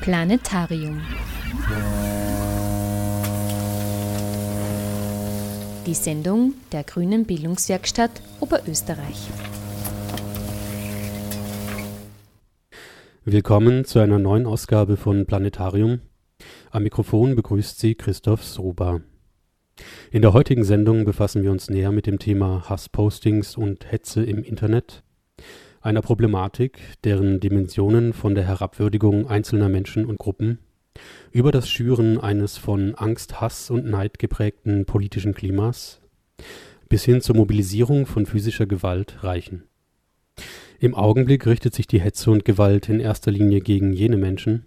Planetarium. Die Sendung der Grünen Bildungswerkstatt Oberösterreich. Willkommen zu einer neuen Ausgabe von Planetarium. Am Mikrofon begrüßt Sie Christoph Sroba. In der heutigen Sendung befassen wir uns näher mit dem Thema Hasspostings und Hetze im Internet einer Problematik, deren Dimensionen von der Herabwürdigung einzelner Menschen und Gruppen über das Schüren eines von Angst, Hass und Neid geprägten politischen Klimas bis hin zur Mobilisierung von physischer Gewalt reichen. Im Augenblick richtet sich die Hetze und Gewalt in erster Linie gegen jene Menschen,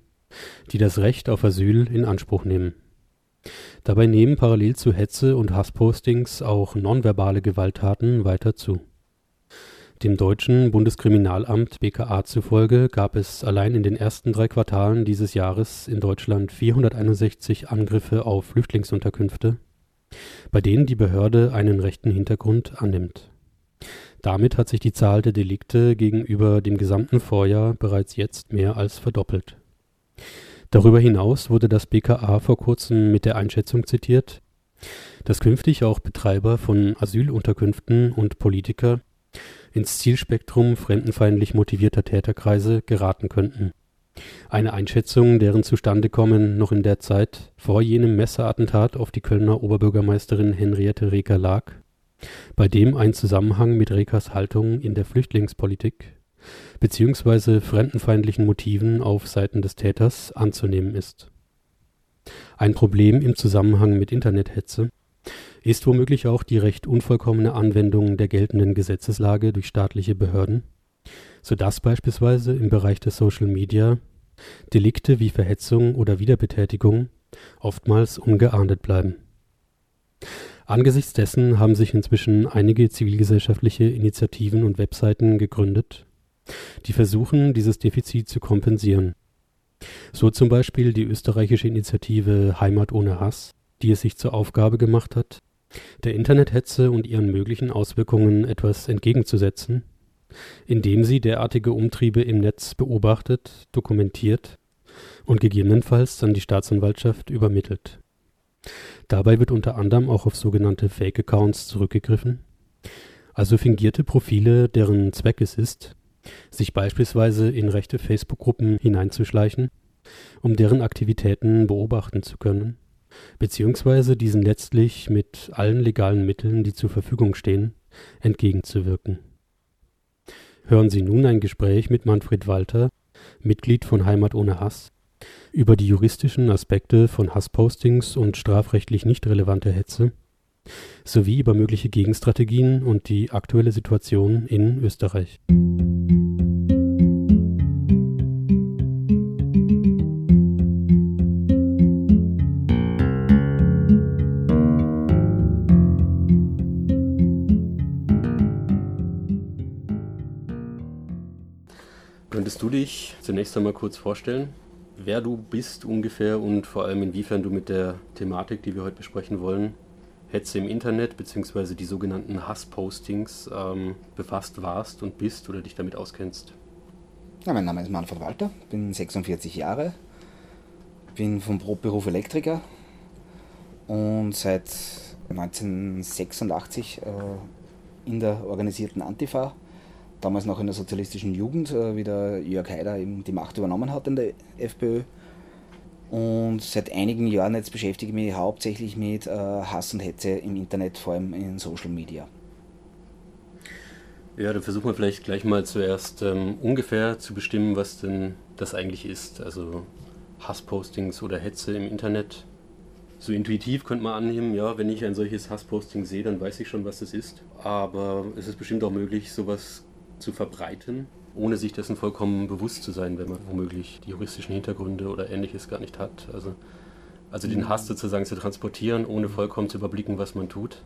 die das Recht auf Asyl in Anspruch nehmen. Dabei nehmen parallel zu Hetze und Hasspostings auch nonverbale Gewalttaten weiter zu. Dem deutschen Bundeskriminalamt BKA zufolge gab es allein in den ersten drei Quartalen dieses Jahres in Deutschland 461 Angriffe auf Flüchtlingsunterkünfte, bei denen die Behörde einen rechten Hintergrund annimmt. Damit hat sich die Zahl der Delikte gegenüber dem gesamten Vorjahr bereits jetzt mehr als verdoppelt. Darüber hinaus wurde das BKA vor kurzem mit der Einschätzung zitiert, dass künftig auch Betreiber von Asylunterkünften und Politiker ins Zielspektrum fremdenfeindlich motivierter Täterkreise geraten könnten. Eine Einschätzung, deren Zustandekommen noch in der Zeit vor jenem Messerattentat auf die Kölner Oberbürgermeisterin Henriette Reker lag, bei dem ein Zusammenhang mit Rekers Haltung in der Flüchtlingspolitik bzw. fremdenfeindlichen Motiven auf Seiten des Täters anzunehmen ist. Ein Problem im Zusammenhang mit Internethetze ist womöglich auch die recht unvollkommene Anwendung der geltenden Gesetzeslage durch staatliche Behörden, so dass beispielsweise im Bereich des Social Media Delikte wie Verhetzung oder Wiederbetätigung oftmals ungeahndet bleiben. Angesichts dessen haben sich inzwischen einige zivilgesellschaftliche Initiativen und Webseiten gegründet, die versuchen, dieses Defizit zu kompensieren. So zum Beispiel die österreichische Initiative Heimat ohne Hass, die es sich zur Aufgabe gemacht hat, der Internethetze und ihren möglichen Auswirkungen etwas entgegenzusetzen, indem sie derartige Umtriebe im Netz beobachtet, dokumentiert und gegebenenfalls an die Staatsanwaltschaft übermittelt. Dabei wird unter anderem auch auf sogenannte Fake-Accounts zurückgegriffen, also fingierte Profile, deren Zweck es ist, sich beispielsweise in rechte Facebook-Gruppen hineinzuschleichen, um deren Aktivitäten beobachten zu können beziehungsweise diesen letztlich mit allen legalen Mitteln, die zur Verfügung stehen, entgegenzuwirken. Hören Sie nun ein Gespräch mit Manfred Walter, Mitglied von Heimat ohne Hass, über die juristischen Aspekte von Hasspostings und strafrechtlich nicht relevante Hetze sowie über mögliche Gegenstrategien und die aktuelle Situation in Österreich. Könntest du dich zunächst einmal kurz vorstellen, wer du bist ungefähr und vor allem inwiefern du mit der Thematik, die wir heute besprechen wollen, Hetze im Internet bzw. die sogenannten Hasspostings ähm, befasst warst und bist oder dich damit auskennst? Ja, mein Name ist Manfred Walter, bin 46 Jahre, bin vom Brotberuf Elektriker und seit 1986 äh, in der organisierten Antifa damals noch in der sozialistischen Jugend, äh, wie der Jörg Haider eben die Macht übernommen hat in der FPÖ. Und seit einigen Jahren jetzt beschäftige ich mich hauptsächlich mit äh, Hass und Hetze im Internet, vor allem in Social Media. Ja, dann versuchen wir vielleicht gleich mal zuerst ähm, ungefähr zu bestimmen, was denn das eigentlich ist. Also Hasspostings oder Hetze im Internet. So intuitiv könnte man annehmen, ja, wenn ich ein solches Hassposting sehe, dann weiß ich schon, was das ist. Aber es ist bestimmt auch möglich, sowas zu verbreiten, ohne sich dessen vollkommen bewusst zu sein, wenn man womöglich die juristischen Hintergründe oder ähnliches gar nicht hat. Also, also den Hass sozusagen zu transportieren, ohne vollkommen zu überblicken, was man tut.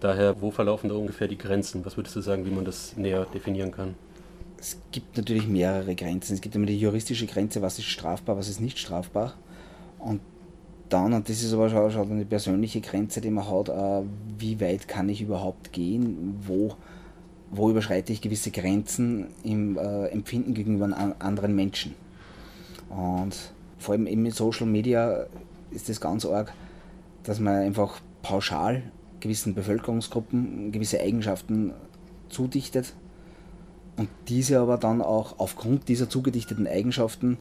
Daher, wo verlaufen da ungefähr die Grenzen? Was würdest du sagen, wie man das näher definieren kann? Es gibt natürlich mehrere Grenzen. Es gibt immer die juristische Grenze, was ist strafbar, was ist nicht strafbar. Und dann, und das ist aber schon, eine persönliche Grenze, die man hat, äh, wie weit kann ich überhaupt gehen, wo wo überschreite ich gewisse Grenzen im äh, Empfinden gegenüber an anderen Menschen. Und vor allem eben mit Social Media ist das ganz arg, dass man einfach pauschal gewissen Bevölkerungsgruppen gewisse Eigenschaften zudichtet und diese aber dann auch aufgrund dieser zugedichteten Eigenschaften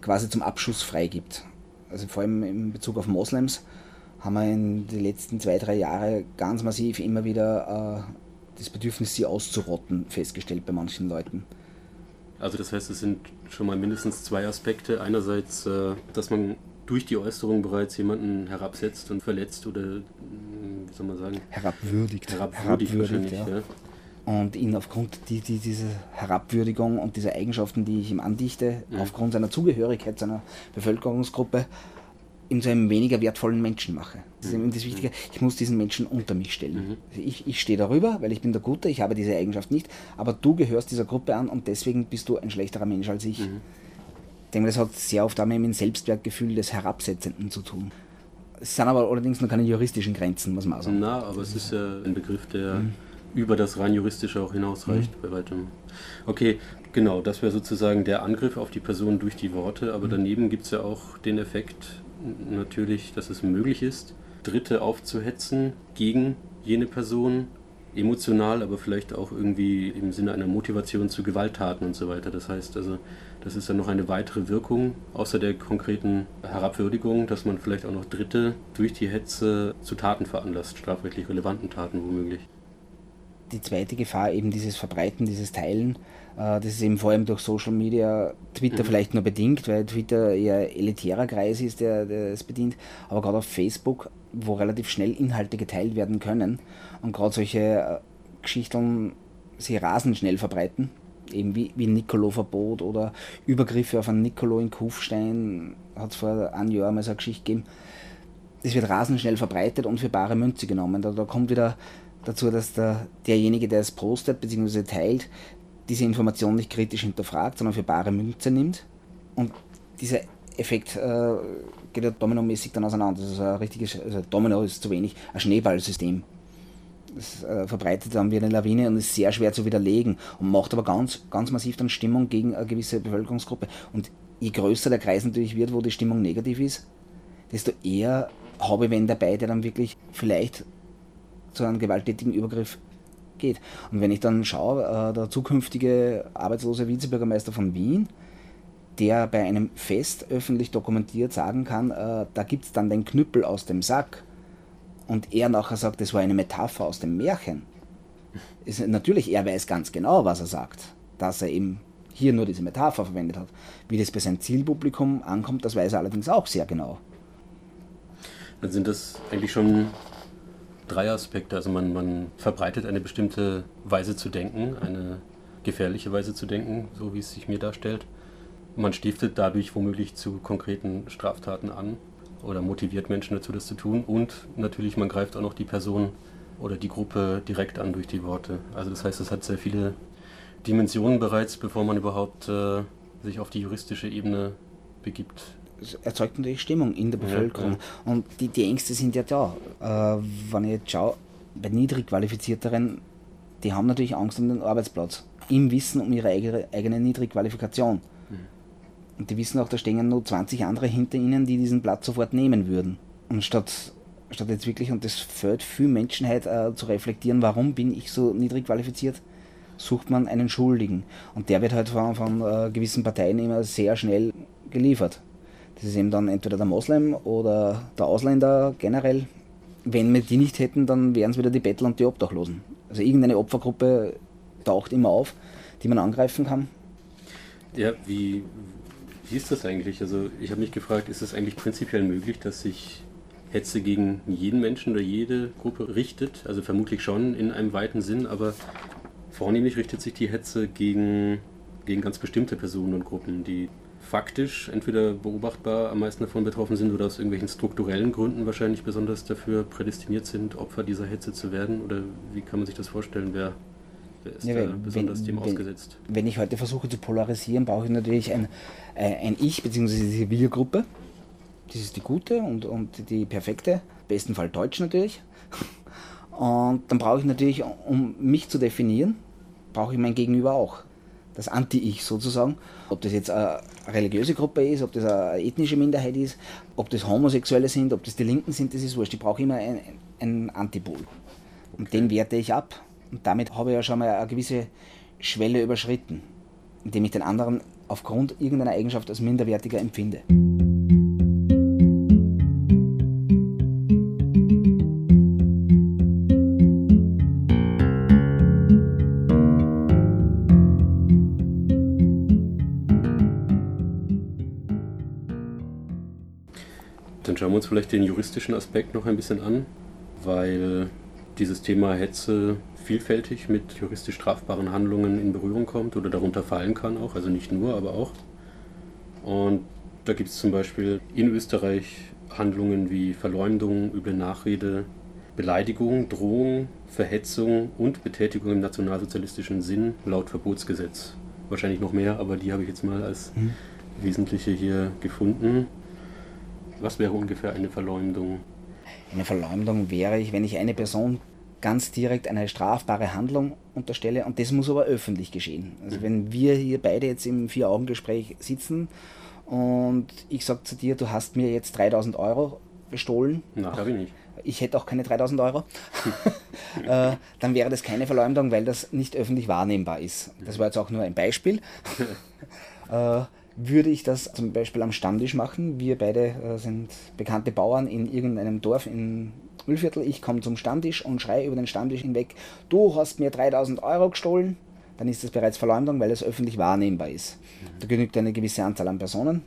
quasi zum Abschuss freigibt. Also vor allem in Bezug auf Moslems haben wir in den letzten zwei, drei Jahren ganz massiv immer wieder äh, das Bedürfnis, sie auszurotten, festgestellt bei manchen Leuten. Also das heißt, es sind schon mal mindestens zwei Aspekte. Einerseits, äh, dass man durch die Äußerung bereits jemanden herabsetzt und verletzt oder, hm, wie soll man sagen? Herabwürdigt. Herabwürdigt, Herabwürdigt ja. ja. Und ihn aufgrund die, die, dieser Herabwürdigung und dieser Eigenschaften, die ich ihm andichte, mhm. aufgrund seiner Zugehörigkeit zu einer Bevölkerungsgruppe, in so einem weniger wertvollen Menschen mache. Das ist eben das Wichtige. Ich muss diesen Menschen unter mich stellen. Mhm. Also ich, ich stehe darüber, weil ich bin der Gute, ich habe diese Eigenschaft nicht, aber du gehörst dieser Gruppe an und deswegen bist du ein schlechterer Mensch als ich. Mhm. Ich denke, das hat sehr oft auch mit dem Selbstwertgefühl des Herabsetzenden zu tun. Es sind aber allerdings noch keine juristischen Grenzen, muss man auch sagen. Na, aber es ist ja ein Begriff, der mhm. über das rein juristische auch hinausreicht mhm. bei weitem. Okay, genau, das wäre sozusagen der Angriff auf die Person durch die Worte, aber mhm. daneben gibt es ja auch den Effekt, natürlich, dass es möglich ist, Dritte aufzuhetzen gegen jene Person, emotional, aber vielleicht auch irgendwie im Sinne einer Motivation zu Gewalttaten und so weiter. Das heißt also, das ist dann noch eine weitere Wirkung, außer der konkreten Herabwürdigung, dass man vielleicht auch noch Dritte durch die Hetze zu Taten veranlasst, strafrechtlich relevanten Taten womöglich. Die zweite Gefahr, eben dieses Verbreiten, dieses Teilen, das ist eben vor allem durch Social Media, Twitter mhm. vielleicht nur bedingt, weil Twitter eher elitärer Kreis ist, der, der es bedient, aber gerade auf Facebook, wo relativ schnell Inhalte geteilt werden können und gerade solche äh, Geschichten sich rasend schnell verbreiten, eben wie, wie Nicolo-Verbot oder Übergriffe auf einen Nicolo in Kufstein, hat es vor einem Jahr mal so eine Geschichte gegeben. Das wird rasend schnell verbreitet und für bare Münze genommen. Da, da kommt wieder dazu, dass der, derjenige, der es postet bzw. teilt, diese Information nicht kritisch hinterfragt, sondern für bare Münze nimmt. Und dieser Effekt äh, geht ja dominomäßig dann auseinander. Das ist ein richtiges, also Domino ist zu wenig, ein Schneeballsystem. Das äh, verbreitet dann wie eine Lawine und ist sehr schwer zu widerlegen und macht aber ganz, ganz massiv dann Stimmung gegen eine gewisse Bevölkerungsgruppe. Und je größer der Kreis natürlich wird, wo die Stimmung negativ ist, desto eher habe ich wen dabei, der dann wirklich vielleicht zu einem gewalttätigen Übergriff geht. Und wenn ich dann schaue, äh, der zukünftige arbeitslose Vizebürgermeister von Wien, der bei einem Fest öffentlich dokumentiert sagen kann, äh, da gibt es dann den Knüppel aus dem Sack und er nachher sagt, das war eine Metapher aus dem Märchen. Ist, natürlich, er weiß ganz genau, was er sagt, dass er eben hier nur diese Metapher verwendet hat. Wie das bei seinem Zielpublikum ankommt, das weiß er allerdings auch sehr genau. Dann sind das eigentlich schon drei Aspekte. Also man, man verbreitet eine bestimmte Weise zu denken, eine gefährliche Weise zu denken, so wie es sich mir darstellt. Man stiftet dadurch womöglich zu konkreten Straftaten an oder motiviert Menschen dazu, das zu tun. Und natürlich, man greift auch noch die Person oder die Gruppe direkt an durch die Worte. Also das heißt, es hat sehr viele Dimensionen bereits, bevor man überhaupt äh, sich auf die juristische Ebene begibt erzeugt natürlich Stimmung in der Bevölkerung. Ja. Und die, die Ängste sind ja da. Äh, wenn ich jetzt schaue, bei niedrig qualifizierteren, die haben natürlich Angst um den Arbeitsplatz. Im Wissen um ihre eigene, eigene Niedrigqualifikation. Mhm. Und die wissen auch, da stehen nur 20 andere hinter ihnen, die diesen Platz sofort nehmen würden. Und statt, statt jetzt wirklich, und das fällt viel Menschen halt, äh, zu reflektieren, warum bin ich so niedrig qualifiziert, sucht man einen Schuldigen. Und der wird halt von, von äh, gewissen Parteien immer sehr schnell geliefert. Das ist eben dann entweder der Moslem oder der Ausländer generell. Wenn wir die nicht hätten, dann wären es wieder die Bettler und die Obdachlosen. Also irgendeine Opfergruppe taucht immer auf, die man angreifen kann. Ja, wie, wie ist das eigentlich? Also ich habe mich gefragt, ist es eigentlich prinzipiell möglich, dass sich Hetze gegen jeden Menschen oder jede Gruppe richtet? Also vermutlich schon in einem weiten Sinn, aber vornehmlich richtet sich die Hetze gegen, gegen ganz bestimmte Personen und Gruppen, die faktisch entweder beobachtbar am meisten davon betroffen sind oder aus irgendwelchen strukturellen Gründen wahrscheinlich besonders dafür prädestiniert sind, Opfer dieser Hetze zu werden? Oder wie kann man sich das vorstellen? Wer, wer ist ja, wenn, da besonders wenn, dem wenn, ausgesetzt? Wenn ich heute versuche zu polarisieren, brauche ich natürlich ein, äh, ein Ich bzw. die Wir-Gruppe. Das ist die gute und, und die perfekte, im besten Fall Deutsch natürlich. Und dann brauche ich natürlich, um mich zu definieren, brauche ich mein Gegenüber auch. Das Anti-Ich sozusagen. Ob das jetzt eine religiöse Gruppe ist, ob das eine ethnische Minderheit ist, ob das Homosexuelle sind, ob das die Linken sind, das ist wurscht. Ich brauche immer einen, einen Antipol. Und den werte ich ab. Und damit habe ich ja schon mal eine gewisse Schwelle überschritten, indem ich den anderen aufgrund irgendeiner Eigenschaft als minderwertiger empfinde. Schauen wir uns vielleicht den juristischen Aspekt noch ein bisschen an, weil dieses Thema Hetze vielfältig mit juristisch strafbaren Handlungen in Berührung kommt oder darunter fallen kann auch, also nicht nur, aber auch. Und da gibt es zum Beispiel in Österreich Handlungen wie Verleumdung, üble Nachrede, Beleidigung, Drohung, Verhetzung und Betätigung im nationalsozialistischen Sinn laut Verbotsgesetz. Wahrscheinlich noch mehr, aber die habe ich jetzt mal als mhm. wesentliche hier gefunden. Was wäre ungefähr eine Verleumdung? Eine Verleumdung wäre ich, wenn ich eine Person ganz direkt eine strafbare Handlung unterstelle und das muss aber öffentlich geschehen. Also mhm. wenn wir hier beide jetzt im Vier-Augen-Gespräch sitzen und ich sage zu dir, du hast mir jetzt 3000 Euro bestohlen. Na, habe ich nicht. Ich hätte auch keine 3000 Euro. äh, dann wäre das keine Verleumdung, weil das nicht öffentlich wahrnehmbar ist. Das war jetzt auch nur ein Beispiel. äh, würde ich das zum Beispiel am Stammtisch machen. Wir beide äh, sind bekannte Bauern in irgendeinem Dorf in Müllviertel. Ich komme zum Stammtisch und schreie über den Stammtisch hinweg, du hast mir 3000 Euro gestohlen. Dann ist das bereits Verleumdung, weil es öffentlich wahrnehmbar ist. Da genügt eine gewisse Anzahl an Personen.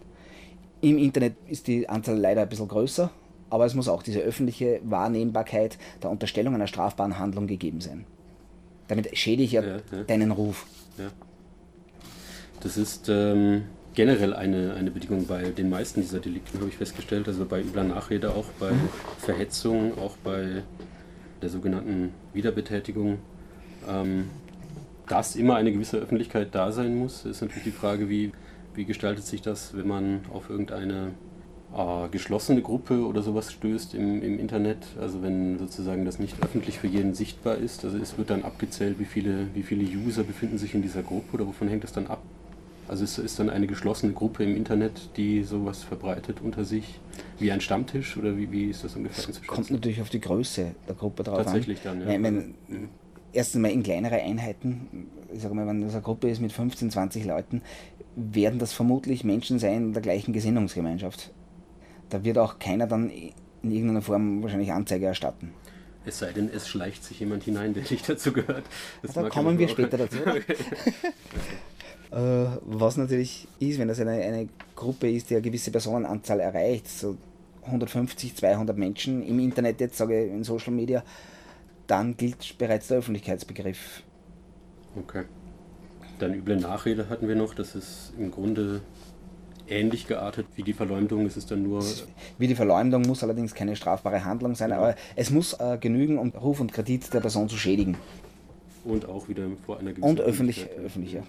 Im Internet ist die Anzahl leider ein bisschen größer, aber es muss auch diese öffentliche Wahrnehmbarkeit der Unterstellung einer strafbaren Handlung gegeben sein. Damit schädige ich ja, ja, ja. deinen Ruf. Ja. Das ist ähm, generell eine, eine Bedingung bei den meisten dieser Delikten, habe ich festgestellt. Also bei übler Nachrede, auch bei mhm. Verhetzung, auch bei der sogenannten Wiederbetätigung. Ähm, dass immer eine gewisse Öffentlichkeit da sein muss, ist natürlich die Frage, wie, wie gestaltet sich das, wenn man auf irgendeine äh, geschlossene Gruppe oder sowas stößt im, im Internet. Also wenn sozusagen das nicht öffentlich für jeden sichtbar ist. Also es wird dann abgezählt, wie viele, wie viele User befinden sich in dieser Gruppe oder wovon hängt das dann ab? Also es ist dann eine geschlossene Gruppe im Internet, die sowas verbreitet unter sich, wie ein Stammtisch oder wie, wie ist das ungefähr? Das kommt natürlich auf die Größe der Gruppe drauf Tatsächlich an. dann, ja. Meine, mhm. Erstens mal in kleinere Einheiten, ich sage mal, wenn das eine Gruppe ist mit 15, 20 Leuten, werden das vermutlich Menschen sein der gleichen Gesinnungsgemeinschaft. Da wird auch keiner dann in irgendeiner Form wahrscheinlich Anzeige erstatten. Es sei denn, es schleicht sich jemand hinein, der nicht dazu gehört. Das da kommen wir später dazu. Äh, was natürlich ist, wenn das eine, eine Gruppe ist, die eine gewisse Personenanzahl erreicht, so 150, 200 Menschen im Internet, jetzt sage ich in Social Media, dann gilt bereits der Öffentlichkeitsbegriff. Okay. Dann üble Nachrede hatten wir noch, das ist im Grunde ähnlich geartet wie die Verleumdung. Es ist dann nur. Wie die Verleumdung muss allerdings keine strafbare Handlung sein, genau. aber es muss äh, genügen, um Ruf und Kredit der Person zu schädigen. Und auch wieder vor einer gewissen. Und öffentlich, öffentlich ja.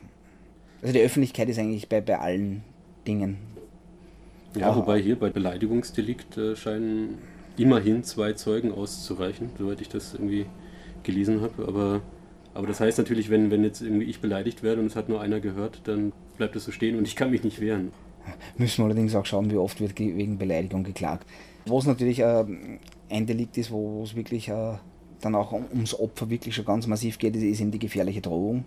Also die Öffentlichkeit ist eigentlich bei, bei allen Dingen. Ja, wobei hier bei Beleidigungsdelikt äh, scheinen immerhin zwei Zeugen auszureichen, soweit ich das irgendwie gelesen habe. Aber, aber das heißt natürlich, wenn, wenn jetzt irgendwie ich beleidigt werde und es hat nur einer gehört, dann bleibt es so stehen und ich kann mich nicht wehren. Müssen wir allerdings auch schauen, wie oft wird wegen Beleidigung geklagt. Wo es natürlich äh, ein Delikt ist, wo es wirklich äh, dann auch ums Opfer wirklich schon ganz massiv geht, ist eben die gefährliche Drohung.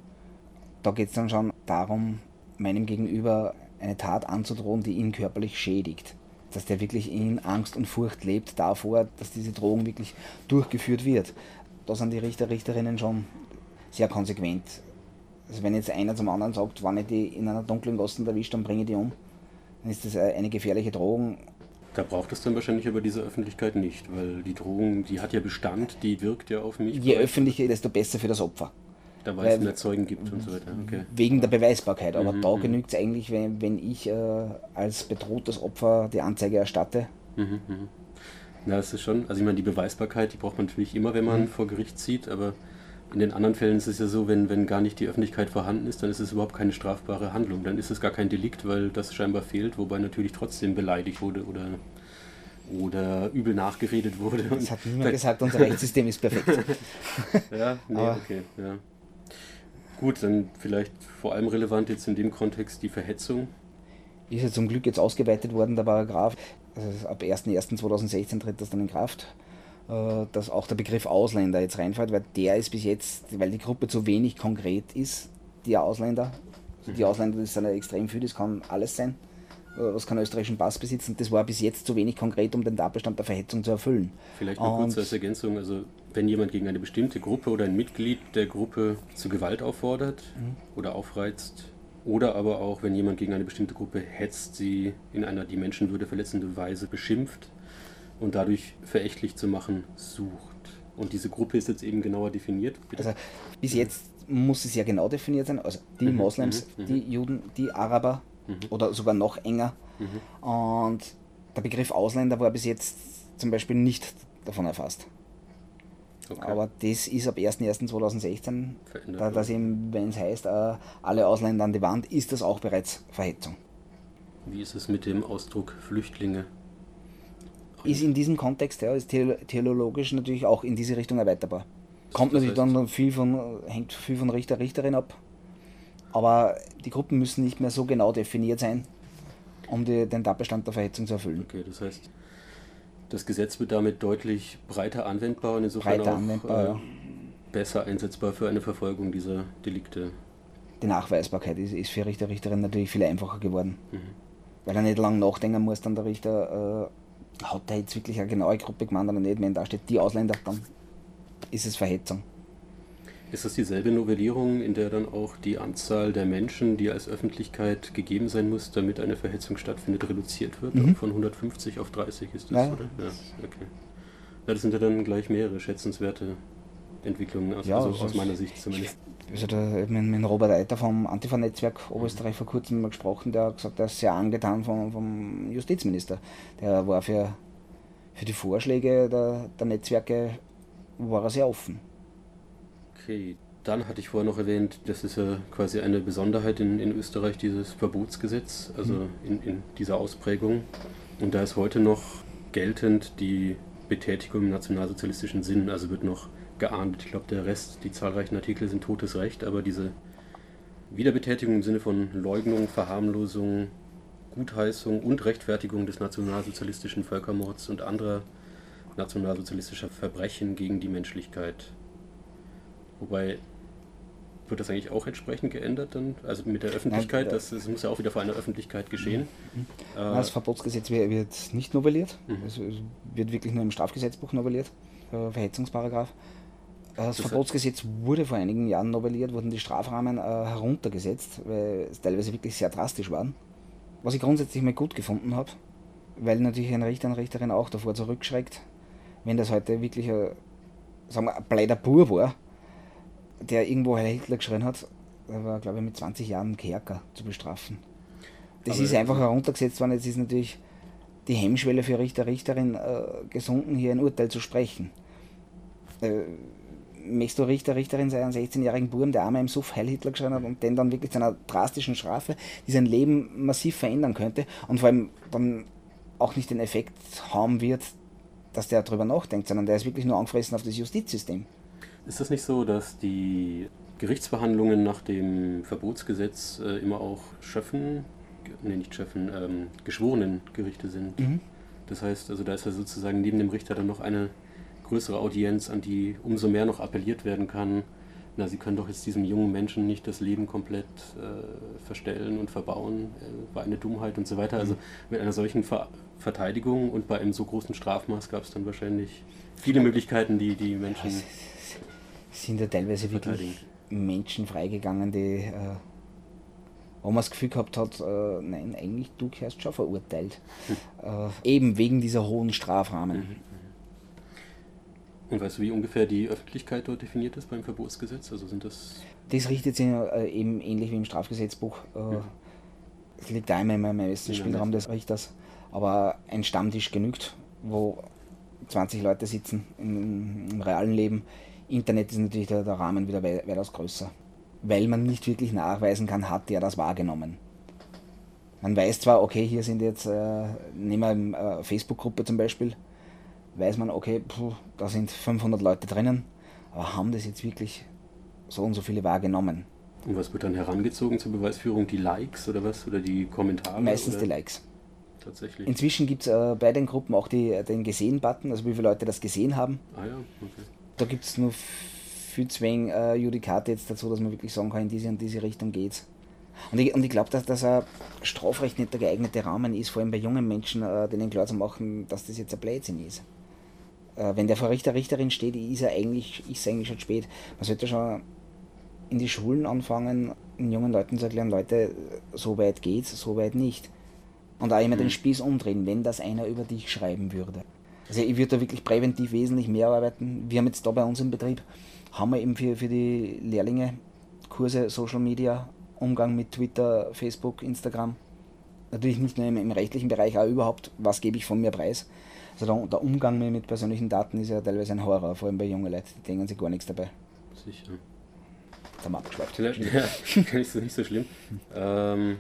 Da geht es dann schon darum, meinem Gegenüber eine Tat anzudrohen, die ihn körperlich schädigt. Dass der wirklich in Angst und Furcht lebt davor, dass diese Drohung wirklich durchgeführt wird. Da sind die Richter, Richterinnen schon sehr konsequent. Also wenn jetzt einer zum anderen sagt, wenn ich die in einer dunklen Gasse erwischt, dann bringe ich die um, dann ist das eine gefährliche Drohung. Da braucht es dann wahrscheinlich aber diese Öffentlichkeit nicht, weil die Drohung, die hat ja Bestand, die wirkt ja auf mich. Je öffentlicher, desto besser für das Opfer da weil es mehr Zeugen gibt und so weiter. Okay. Wegen der Beweisbarkeit. Aber mhm, da mhm. genügt es eigentlich, wenn, wenn ich äh, als bedrohtes Opfer die Anzeige erstatte. Mhm, mhm. Ja, das ist schon, also ich meine, die Beweisbarkeit, die braucht man natürlich immer, wenn man mhm. vor Gericht zieht, aber in den anderen Fällen ist es ja so, wenn, wenn gar nicht die Öffentlichkeit vorhanden ist, dann ist es überhaupt keine strafbare Handlung. Dann ist es gar kein Delikt, weil das scheinbar fehlt, wobei natürlich trotzdem beleidigt wurde oder, oder übel nachgeredet wurde. Das hat niemand gesagt, unser Rechtssystem ist perfekt. ja, nee, okay, ja. Gut, dann vielleicht vor allem relevant jetzt in dem Kontext die Verhetzung. Ist ja zum Glück jetzt ausgeweitet worden, der Paragraph. Also ab 1.1.2016 tritt das dann in Kraft, äh, dass auch der Begriff Ausländer jetzt reinfällt, weil der ist bis jetzt, weil die Gruppe zu wenig konkret ist, die Ausländer. Die mhm. Ausländer, das sind ja extrem viel, das kann alles sein was keinen österreichischen Pass besitzen. Das war bis jetzt zu wenig konkret, um den Tatbestand der Verhetzung zu erfüllen. Vielleicht noch kurz als Ergänzung, also wenn jemand gegen eine bestimmte Gruppe oder ein Mitglied der Gruppe zu Gewalt auffordert mhm. oder aufreizt, oder aber auch, wenn jemand gegen eine bestimmte Gruppe hetzt, sie in einer die Menschenwürde verletzende Weise beschimpft und dadurch verächtlich zu machen sucht. Und diese Gruppe ist jetzt eben genauer definiert. Bitte? Also bis jetzt muss es ja genau definiert sein. Also die mhm, Moslems, mhm, mhm. die Juden, die Araber, mhm. oder sogar noch enger. Mhm. Und der Begriff Ausländer war bis jetzt zum Beispiel nicht davon erfasst. Okay. Aber das ist ab 1.1.2016, da, dass eben, wenn es heißt, äh, alle Ausländer an die Wand, ist das auch bereits Verhetzung. Wie ist es mit dem Ausdruck Flüchtlinge? Ist in diesem Kontext, ja, ist theologisch natürlich auch in diese Richtung erweiterbar. Kommt das natürlich heißt, dann viel von, hängt viel von Richter, Richterin ab. Aber die Gruppen müssen nicht mehr so genau definiert sein, um die, den Tatbestand der Verhetzung zu erfüllen. Okay, das heißt, das Gesetz wird damit deutlich breiter anwendbar und insofern breiter auch äh, ja. besser einsetzbar für eine Verfolgung dieser Delikte. Die Nachweisbarkeit ist, ist für Richter, Richterin natürlich viel einfacher geworden. Mhm. Weil er nicht lange nachdenken muss, dann der Richter, äh, hat er jetzt wirklich eine genaue Gruppe gemeint oder nicht, wenn da steht die Ausländer, dann ist es Verhetzung. Ist das dieselbe Novellierung, in der dann auch die Anzahl der Menschen, die als Öffentlichkeit gegeben sein muss, damit eine Verhetzung stattfindet, reduziert wird? Mhm. Von 150 auf 30 ist das, ja. oder? Ja, okay. Ja, das sind ja dann gleich mehrere schätzenswerte Entwicklungen, aus, ja, also aus meiner Sicht zumindest. Also da mit, Robert Eiter vom Antifa-Netzwerk Oberösterreich vor kurzem mal gesprochen, der hat gesagt, er ist sehr angetan vom, vom Justizminister. Der war für, für die Vorschläge der, der Netzwerke war er sehr offen. Okay, dann hatte ich vorher noch erwähnt, das ist ja quasi eine Besonderheit in, in Österreich, dieses Verbotsgesetz, also mhm. in, in dieser Ausprägung. Und da ist heute noch geltend die Betätigung im nationalsozialistischen Sinn, also wird noch geahndet. Ich glaube, der Rest, die zahlreichen Artikel sind totes Recht, aber diese Wiederbetätigung im Sinne von Leugnung, Verharmlosung, Gutheißung und Rechtfertigung des nationalsozialistischen Völkermords und anderer nationalsozialistischer Verbrechen gegen die Menschlichkeit Wobei, wird das eigentlich auch entsprechend geändert dann? Also mit der Öffentlichkeit, das, das muss ja auch wieder vor einer Öffentlichkeit geschehen. Mhm. Äh, das Verbotsgesetz wird nicht novelliert, mhm. es wird wirklich nur im Strafgesetzbuch novelliert, äh, Verhetzungsparagraf. Äh, das, das Verbotsgesetz wurde vor einigen Jahren novelliert, wurden die Strafrahmen heruntergesetzt, weil es teilweise wirklich sehr drastisch waren. Was ich grundsätzlich mal gut gefunden habe, weil natürlich ein Richter und Richterin auch davor zurückschreckt, wenn das heute wirklich ein, sagen wir, ein Bur war, der irgendwo Heil Hitler geschrien hat, der war, glaube ich, mit 20 Jahren Kerker zu bestrafen. Das Aber ist einfach heruntergesetzt worden. Jetzt ist natürlich die Hemmschwelle für Richter, Richterin äh, gesunken, hier ein Urteil zu sprechen. Äh, möchtest du Richter, Richterin sein, einen 16-jährigen Buben, der einmal im Suff Heil Hitler geschrien hat und den dann wirklich zu einer drastischen Strafe, die sein Leben massiv verändern könnte und vor allem dann auch nicht den Effekt haben wird, dass der darüber nachdenkt, sondern der ist wirklich nur angefressen auf das Justizsystem. Ist das nicht so, dass die Gerichtsverhandlungen nach dem Verbotsgesetz äh, immer auch Schöffen, nee, nicht Schöffen, ähm, geschworenen Gerichte sind? Mhm. Das heißt, also da ist ja sozusagen neben dem Richter dann noch eine größere Audienz, an die umso mehr noch appelliert werden kann. Na, Sie können doch jetzt diesem jungen Menschen nicht das Leben komplett äh, verstellen und verbauen, äh, war eine Dummheit und so weiter. Also mhm. mit einer solchen Ver Verteidigung und bei einem so großen Strafmaß gab es dann wahrscheinlich viele Möglichkeiten, die die Menschen sind ja teilweise wirklich Menschen freigegangen, die, äh, wo man das Gefühl gehabt hat, äh, nein, eigentlich du gehörst schon verurteilt. Hm. Äh, eben wegen dieser hohen Strafrahmen. Mhm, mhm. Und weißt du, wie ungefähr die Öffentlichkeit dort definiert ist beim Verbotsgesetz? Also sind das. Das richtet sich äh, eben ähnlich wie im Strafgesetzbuch. Äh, es liegt einmal im ersten Spielraum des Richters, aber ein Stammtisch genügt, wo 20 Leute sitzen im, im realen Leben Internet ist natürlich der, der Rahmen wieder weitaus größer, weil man nicht wirklich nachweisen kann, hat der das wahrgenommen. Man weiß zwar, okay, hier sind jetzt, äh, nehmen wir eine äh, Facebook-Gruppe zum Beispiel, weiß man, okay, puh, da sind 500 Leute drinnen, aber haben das jetzt wirklich so und so viele wahrgenommen? Und was wird dann herangezogen zur Beweisführung? Die Likes oder was? Oder die Kommentare? Meistens oder? die Likes. Tatsächlich. Inzwischen gibt es äh, bei den Gruppen auch die, den Gesehen-Button, also wie viele Leute das gesehen haben. Ah ja, okay. Da gibt es nur viel zu wenig äh, Judikate jetzt dazu, dass man wirklich sagen kann, in diese und diese Richtung geht's. Und ich, und ich glaube, dass, dass ein Strafrecht nicht der geeignete Rahmen ist, vor allem bei jungen Menschen, äh, denen klar zu machen, dass das jetzt ein Blödsinn ist. Äh, wenn der vor Richter, Richterin steht, ist er eigentlich, ist es eigentlich schon spät. Man sollte schon in die Schulen anfangen, den jungen Leuten zu erklären, Leute, so weit geht's, so weit nicht. Und auch immer mhm. den Spieß umdrehen, wenn das einer über dich schreiben würde. Also ich würde da wirklich präventiv wesentlich mehr arbeiten. Wir haben jetzt da bei uns im Betrieb, haben wir eben für, für die Lehrlinge Kurse Social Media, Umgang mit Twitter, Facebook, Instagram. Natürlich nicht nur im, im rechtlichen Bereich, auch überhaupt, was gebe ich von mir preis. Also der, der Umgang mit persönlichen Daten ist ja teilweise ein Horror, vor allem bei jungen Leuten, die denken sich gar nichts dabei. Sicher. Da mal abgeschweift. Ja, nicht so, nicht so schlimm. Ähm,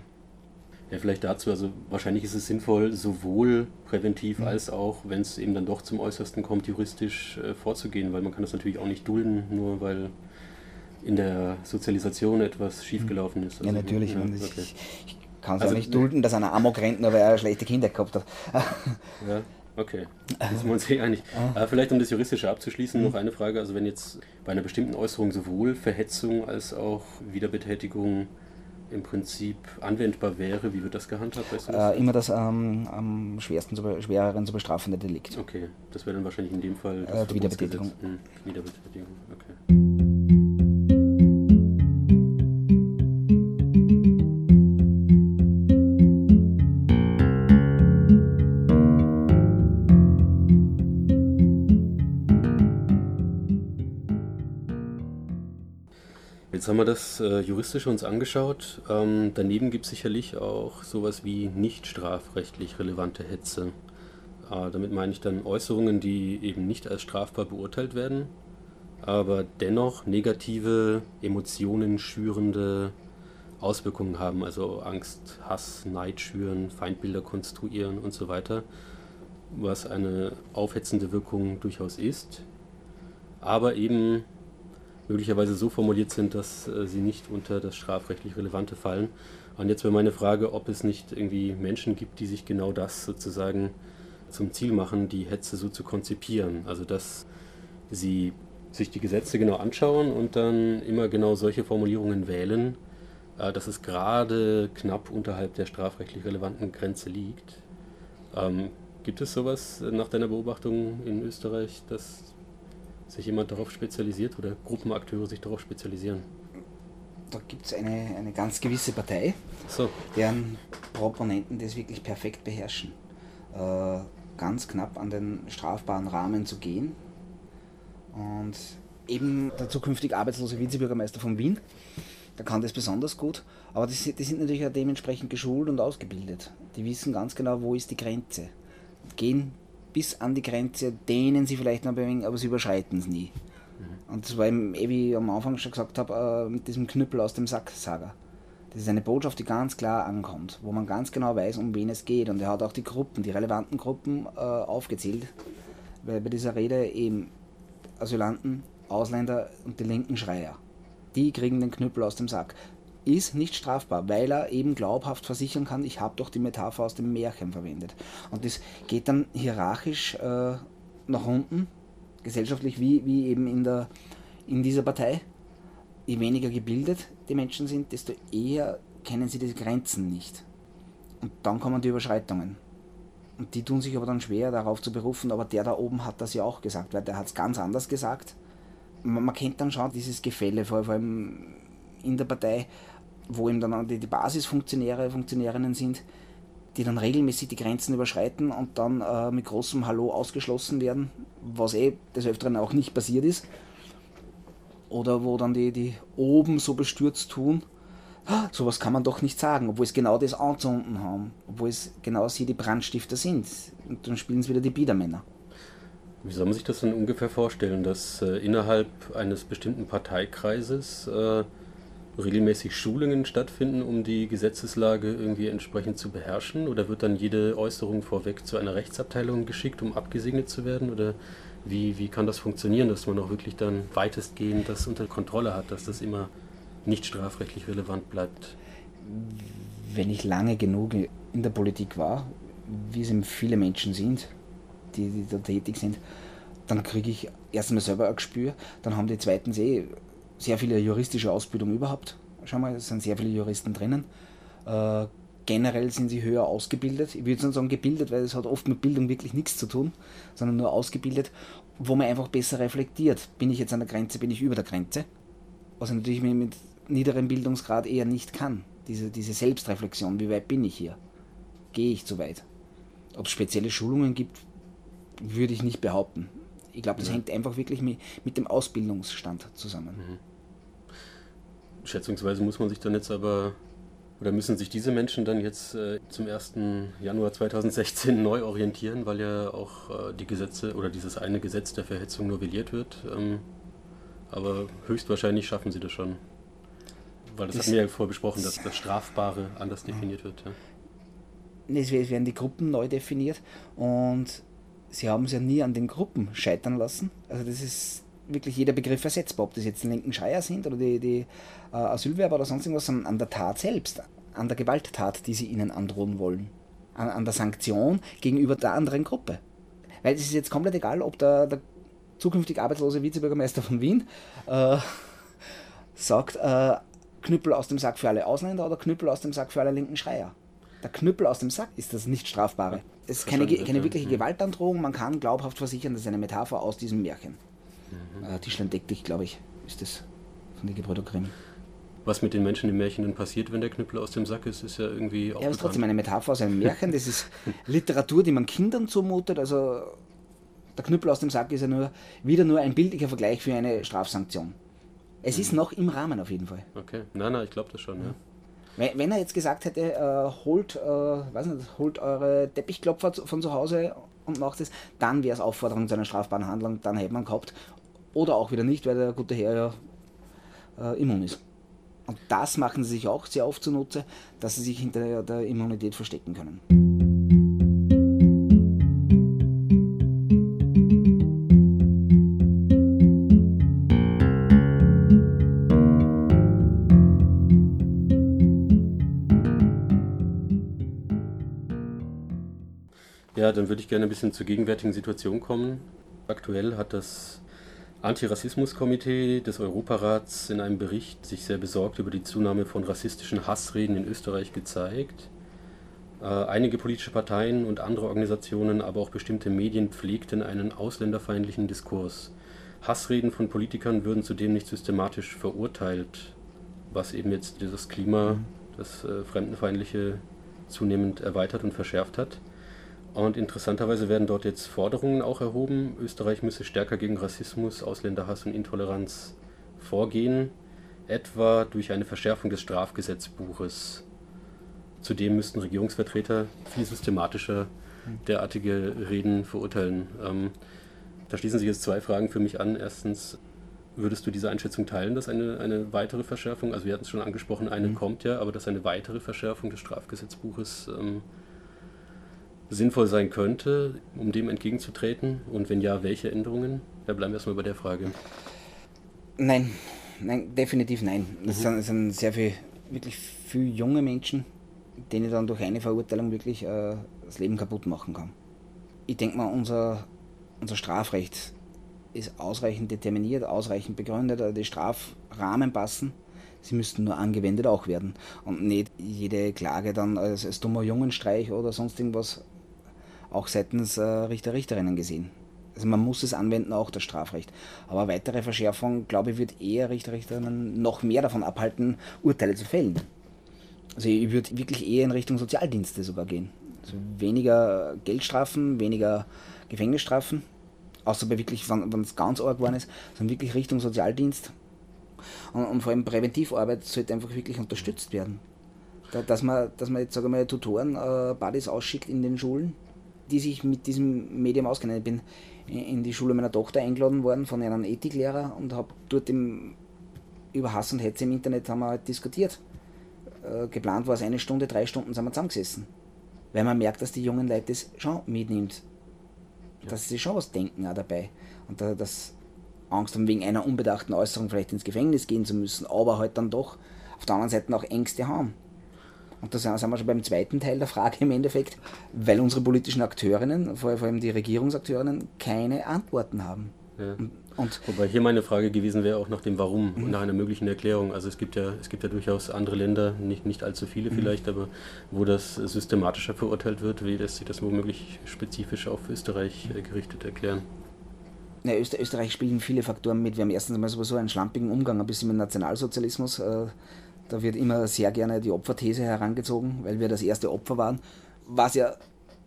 ja, vielleicht dazu, also wahrscheinlich ist es sinnvoll, sowohl präventiv mhm. als auch, wenn es eben dann doch zum Äußersten kommt, juristisch äh, vorzugehen, weil man kann das natürlich auch nicht dulden, nur weil in der Sozialisation etwas schiefgelaufen ist. Also, ja, natürlich. Ja, okay. Ich, ich kann es also, auch nicht dulden, dass einer Amok rennt, nur weil er schlechte Kinder gehabt hat. ja, okay. Da sind wir uns eh einig. Aber ah. vielleicht um das Juristische abzuschließen, mhm. noch eine Frage. Also wenn jetzt bei einer bestimmten Äußerung sowohl Verhetzung als auch Wiederbetätigung im Prinzip anwendbar wäre, wie wird das gehandhabt? Weißt du das? Äh, immer das ähm, am schwersten zu, schwereren zu bestrafende Delikt. Okay, das wäre dann wahrscheinlich in dem Fall äh, die Wiederbetätigung. Hm, Wiederbetätigung, okay. Jetzt haben wir das äh, juristisch uns angeschaut. Ähm, daneben gibt es sicherlich auch sowas wie nicht strafrechtlich relevante Hetze. Äh, damit meine ich dann Äußerungen, die eben nicht als strafbar beurteilt werden, aber dennoch negative, Emotionen schürende Auswirkungen haben, also Angst, Hass, Neid schüren, Feindbilder konstruieren und so weiter, was eine aufhetzende Wirkung durchaus ist, aber eben möglicherweise so formuliert sind, dass äh, sie nicht unter das strafrechtlich Relevante fallen. Und jetzt wäre meine Frage, ob es nicht irgendwie Menschen gibt, die sich genau das sozusagen zum Ziel machen, die Hetze so zu konzipieren. Also dass sie sich die Gesetze genau anschauen und dann immer genau solche Formulierungen wählen, äh, dass es gerade knapp unterhalb der strafrechtlich relevanten Grenze liegt. Ähm, gibt es sowas nach deiner Beobachtung in Österreich, dass sich jemand darauf spezialisiert oder Gruppenakteure sich darauf spezialisieren? Da gibt es eine, eine ganz gewisse Partei, so. deren Proponenten das wirklich perfekt beherrschen. Äh, ganz knapp an den strafbaren Rahmen zu gehen. Und eben der zukünftig arbeitslose Vizebürgermeister von Wien, der kann das besonders gut. Aber die, die sind natürlich auch dementsprechend geschult und ausgebildet. Die wissen ganz genau, wo ist die Grenze. Gehen bis an die Grenze, dehnen sie vielleicht noch ein wenig, aber sie überschreiten es nie. Mhm. Und das war eben, eh, wie ich am Anfang schon gesagt habe, äh, mit diesem Knüppel aus dem Sack Saga. Das ist eine Botschaft, die ganz klar ankommt, wo man ganz genau weiß, um wen es geht. Und er hat auch die Gruppen, die relevanten Gruppen äh, aufgezählt, weil bei dieser Rede eben Asylanten, Ausländer und die linken Schreier, die kriegen den Knüppel aus dem Sack ist nicht strafbar, weil er eben glaubhaft versichern kann, ich habe doch die Metapher aus dem Märchen verwendet. Und das geht dann hierarchisch äh, nach unten, gesellschaftlich wie, wie eben in, der, in dieser Partei. Je weniger gebildet die Menschen sind, desto eher kennen sie die Grenzen nicht. Und dann kommen die Überschreitungen. Und die tun sich aber dann schwer, darauf zu berufen, aber der da oben hat das ja auch gesagt, weil der hat es ganz anders gesagt. Man, man kennt dann schon dieses Gefälle, vor allem in der Partei, wo eben dann die, die Basisfunktionäre, Funktionärinnen sind, die dann regelmäßig die Grenzen überschreiten und dann äh, mit großem Hallo ausgeschlossen werden, was eh des Öfteren auch nicht passiert ist. Oder wo dann die, die oben so bestürzt tun, ah, sowas kann man doch nicht sagen, obwohl es genau das anzünden haben, obwohl es genau sie die Brandstifter sind. Und dann spielen es wieder die Biedermänner. Wie soll man sich das dann ungefähr vorstellen, dass äh, innerhalb eines bestimmten Parteikreises äh, regelmäßig Schulungen stattfinden, um die Gesetzeslage irgendwie entsprechend zu beherrschen? Oder wird dann jede Äußerung vorweg zu einer Rechtsabteilung geschickt, um abgesegnet zu werden? Oder wie, wie kann das funktionieren, dass man auch wirklich dann weitestgehend das unter Kontrolle hat, dass das immer nicht strafrechtlich relevant bleibt? Wenn ich lange genug in der Politik war, wie es eben viele Menschen sind, die, die da tätig sind, dann kriege ich erst einmal selber ein Gespür, dann haben die zweiten eh sehr viele juristische Ausbildung überhaupt. Schau mal, es sind sehr viele Juristen drinnen. Äh, generell sind sie höher ausgebildet. Ich würde sagen gebildet, weil es hat oft mit Bildung wirklich nichts zu tun, sondern nur ausgebildet, wo man einfach besser reflektiert. Bin ich jetzt an der Grenze, bin ich über der Grenze? Was ich natürlich mit niederem Bildungsgrad eher nicht kann. Diese, diese Selbstreflexion, wie weit bin ich hier? Gehe ich zu weit? Ob es spezielle Schulungen gibt, würde ich nicht behaupten. Ich glaube, das ja. hängt einfach wirklich mit, mit dem Ausbildungsstand zusammen. Mhm. Schätzungsweise muss man sich dann jetzt aber, oder müssen sich diese Menschen dann jetzt äh, zum 1. Januar 2016 neu orientieren, weil ja auch äh, die Gesetze oder dieses eine Gesetz der Verhetzung novelliert wird. Ähm, aber höchstwahrscheinlich schaffen sie das schon. Weil das, das hatten wir ja vorher besprochen, dass das Strafbare anders definiert wird. Ja. Es werden die Gruppen neu definiert und sie haben es ja nie an den Gruppen scheitern lassen. Also das ist wirklich jeder Begriff ersetzbar, ob das jetzt die linken Schreier sind oder die, die äh, Asylwerber oder sonst irgendwas, sondern an der Tat selbst, an der Gewalttat, die sie ihnen androhen wollen, an, an der Sanktion gegenüber der anderen Gruppe. Weil es ist jetzt komplett egal, ob der, der zukünftig arbeitslose Vizebürgermeister von Wien äh, sagt, äh, Knüppel aus dem Sack für alle Ausländer oder Knüppel aus dem Sack für alle linken Schreier. Der Knüppel aus dem Sack ist das nicht strafbare. Es ist keine, keine wirkliche Gewaltandrohung, man kann glaubhaft versichern, das ist eine Metapher aus diesem Märchen. Mhm. Äh, Tischlein deck dich, glaube ich, ist das von den Gebrüder Grimm. Was mit den Menschen im Märchen denn passiert, wenn der Knüppel aus dem Sack ist, ist ja irgendwie auch. Ja, ist trotzdem eine Metapher aus einem Märchen. Das ist Literatur, die man Kindern zumutet. Also der Knüppel aus dem Sack ist ja nur wieder nur ein bildlicher Vergleich für eine Strafsanktion. Es mhm. ist noch im Rahmen auf jeden Fall. Okay, nein, nein, ich glaube das schon, ja. Wenn, wenn, er jetzt gesagt hätte, äh, holt, äh, weiß nicht, holt eure Teppichklopfer von zu Hause und macht es, dann wäre es Aufforderung zu einer strafbaren Handlung, dann hätte man gehabt. Oder auch wieder nicht, weil der gute Herr ja äh, immun ist. Und das machen sie sich auch sehr oft zunutze, dass sie sich hinter der Immunität verstecken können. Ja, dann würde ich gerne ein bisschen zur gegenwärtigen Situation kommen. Aktuell hat das Antirassismuskomitee des Europarats in einem Bericht sich sehr besorgt über die Zunahme von rassistischen Hassreden in Österreich gezeigt. Äh, einige politische Parteien und andere Organisationen, aber auch bestimmte Medien pflegten einen ausländerfeindlichen Diskurs. Hassreden von Politikern würden zudem nicht systematisch verurteilt, was eben jetzt dieses Klima, das äh, Fremdenfeindliche, zunehmend erweitert und verschärft hat. Und interessanterweise werden dort jetzt Forderungen auch erhoben. Österreich müsse stärker gegen Rassismus, Ausländerhass und Intoleranz vorgehen, etwa durch eine Verschärfung des Strafgesetzbuches. Zudem müssten Regierungsvertreter viel systematischer derartige Reden verurteilen. Ähm, da schließen sich jetzt zwei Fragen für mich an. Erstens, würdest du diese Einschätzung teilen, dass eine, eine weitere Verschärfung, also wir hatten es schon angesprochen, eine mhm. kommt ja, aber dass eine weitere Verschärfung des Strafgesetzbuches ähm, sinnvoll sein könnte, um dem entgegenzutreten? Und wenn ja, welche Änderungen? Da bleiben wir erstmal bei der Frage. Nein, nein, definitiv nein. Es mhm. sind, sind, sehr viel, wirklich viele junge Menschen, denen dann durch eine Verurteilung wirklich äh, das Leben kaputt machen kann. Ich denke mal, unser, unser Strafrecht ist ausreichend determiniert, ausreichend begründet, die Strafrahmen passen. Sie müssten nur angewendet auch werden und nicht jede Klage dann als, als dummer Jungenstreich oder sonst irgendwas auch seitens äh, Richter, Richterinnen gesehen. Also man muss es anwenden, auch das Strafrecht. Aber weitere Verschärfung, glaube ich, wird eher Richter, Richterinnen noch mehr davon abhalten, Urteile zu fällen. Also ich würde wirklich eher in Richtung Sozialdienste sogar gehen. Also weniger Geldstrafen, weniger Gefängnisstrafen, außer bei wirklich, wenn es ganz arg geworden ist, sondern wirklich Richtung Sozialdienst. Und, und vor allem Präventivarbeit sollte einfach wirklich unterstützt werden. Da, dass man, dass man jetzt, sagen wir mal, Tutoren, äh, Buddies ausschickt in den Schulen, die sich mit diesem Medium auskennen. Ich bin in die Schule meiner Tochter eingeladen worden von einem Ethiklehrer und habe dort im, über Hass und Hetze im Internet haben wir halt diskutiert. Äh, geplant war es eine Stunde, drei Stunden sind wir zusammengesessen. Weil man merkt, dass die jungen Leute das schon mitnimmt. Ja. Dass sie schon was denken auch dabei. Und da, das Angst haben, wegen einer unbedachten Äußerung vielleicht ins Gefängnis gehen zu müssen, aber halt dann doch auf der anderen Seite auch Ängste haben. Und da sind wir schon beim zweiten Teil der Frage im Endeffekt, weil unsere politischen Akteurinnen, vor allem die Regierungsakteurinnen, keine Antworten haben. Ja. Und, Wobei hier meine Frage gewesen wäre auch nach dem Warum und nach einer möglichen Erklärung. Also es gibt ja, es gibt ja durchaus andere Länder, nicht, nicht allzu viele mhm. vielleicht, aber wo das systematischer verurteilt wird. Wie lässt sich das womöglich spezifisch auf Österreich äh, gerichtet erklären? Ja, Öster Österreich spielen viele Faktoren mit. Wir haben erstens einmal sowieso einen schlampigen Umgang ein bisschen mit Nationalsozialismus. Äh, da wird immer sehr gerne die Opferthese herangezogen, weil wir das erste Opfer waren. Was ja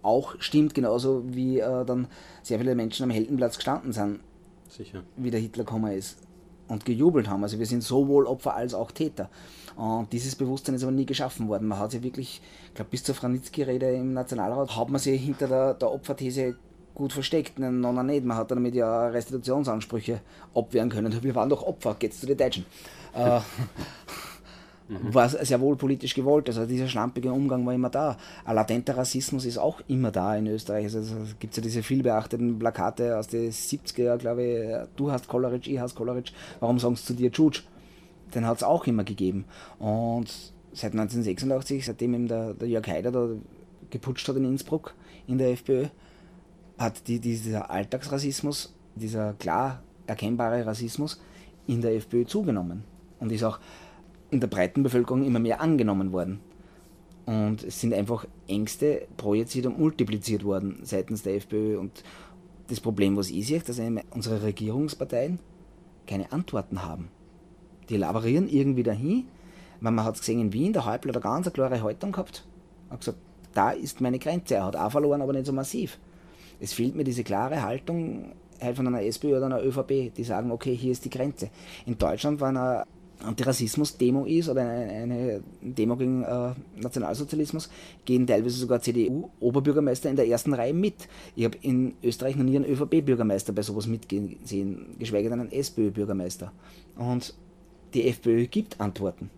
auch stimmt, genauso wie äh, dann sehr viele Menschen am Heldenplatz gestanden sind, Sicher. wie der Hitler gekommen ist und gejubelt haben. Also wir sind sowohl Opfer als auch Täter. Und dieses Bewusstsein ist aber nie geschaffen worden. Man hat sich wirklich, ich glaube, bis zur Franitzky-Rede im Nationalrat hat man sich hinter der, der Opferthese gut versteckt. Nein, nein, nicht. Man hat damit ja Restitutionsansprüche abwehren können. Wir waren doch Opfer, geht's zu den Deutschen. Äh, mhm. war sehr wohl politisch gewollt. Also dieser schlampige Umgang war immer da. Ein latenter Rassismus ist auch immer da in Österreich. Also es gibt ja diese vielbeachteten Plakate aus den 70er, glaube ich, du hast Coleridge, ich hast Coleridge, warum sagen sie zu dir Juge? Den hat es auch immer gegeben. Und seit 1986, seitdem eben der, der Jörg Haider da geputscht hat in Innsbruck in der FPÖ, hat die, dieser Alltagsrassismus, dieser klar erkennbare Rassismus in der FPÖ zugenommen und ist auch in der breiten Bevölkerung immer mehr angenommen worden. Und es sind einfach Ängste projiziert und multipliziert worden seitens der FPÖ. Und das Problem, was ich sehe, dass unsere Regierungsparteien keine Antworten haben. Die laborieren irgendwie dahin. Man hat es gesehen in Wien, der Häupl hat eine ganz klare Haltung gehabt. Hat gesagt, da ist meine Grenze. Er hat auch verloren, aber nicht so massiv. Es fehlt mir diese klare Haltung halt von einer SPÖ oder einer ÖVP, die sagen, okay, hier ist die Grenze. In Deutschland war eine Antirassismus-Demo ist oder eine, eine Demo gegen äh, Nationalsozialismus, gehen teilweise sogar CDU-Oberbürgermeister in der ersten Reihe mit. Ich habe in Österreich noch nie einen ÖVP-Bürgermeister bei sowas mitgesehen, geschweige denn einen SPÖ-Bürgermeister. Und die FPÖ gibt Antworten.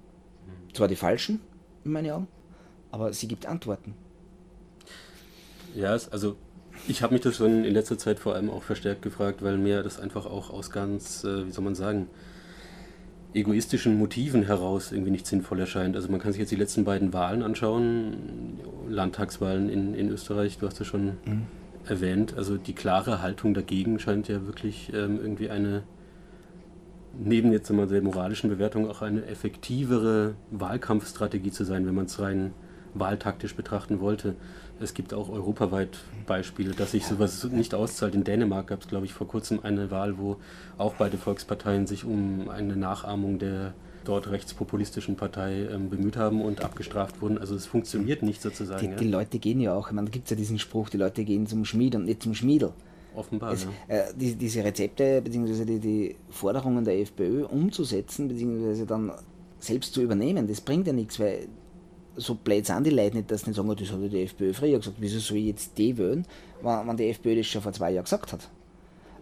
Zwar die falschen, in meinen Augen, aber sie gibt Antworten. Ja, also ich habe mich das schon in letzter Zeit vor allem auch verstärkt gefragt, weil mir das einfach auch aus ganz, äh, wie soll man sagen, egoistischen Motiven heraus irgendwie nicht sinnvoll erscheint. Also man kann sich jetzt die letzten beiden Wahlen anschauen, Landtagswahlen in, in Österreich, du hast ja schon mhm. erwähnt. Also die klare Haltung dagegen scheint ja wirklich ähm, irgendwie eine, neben jetzt einmal der moralischen Bewertung, auch eine effektivere Wahlkampfstrategie zu sein, wenn man es rein wahltaktisch betrachten wollte. Es gibt auch europaweit Beispiele, dass sich sowas nicht auszahlt. In Dänemark gab es, glaube ich, vor kurzem eine Wahl, wo auch beide Volksparteien sich um eine Nachahmung der dort rechtspopulistischen Partei ähm, bemüht haben und abgestraft wurden. Also es funktioniert nicht sozusagen. Die, ja. die Leute gehen ja auch, man gibt es ja diesen Spruch, die Leute gehen zum Schmied und nicht zum Schmiedel. Offenbar. Es, äh, die, diese Rezepte bzw. Die, die Forderungen der FPÖ umzusetzen bzw. dann selbst zu übernehmen, das bringt ja nichts, weil so blöd sind die Leute nicht, dass sie nicht sagen, das hat die FPÖ früher gesagt, wieso soll ich jetzt die wählen, wenn, wenn die FPÖ das schon vor zwei Jahren gesagt hat.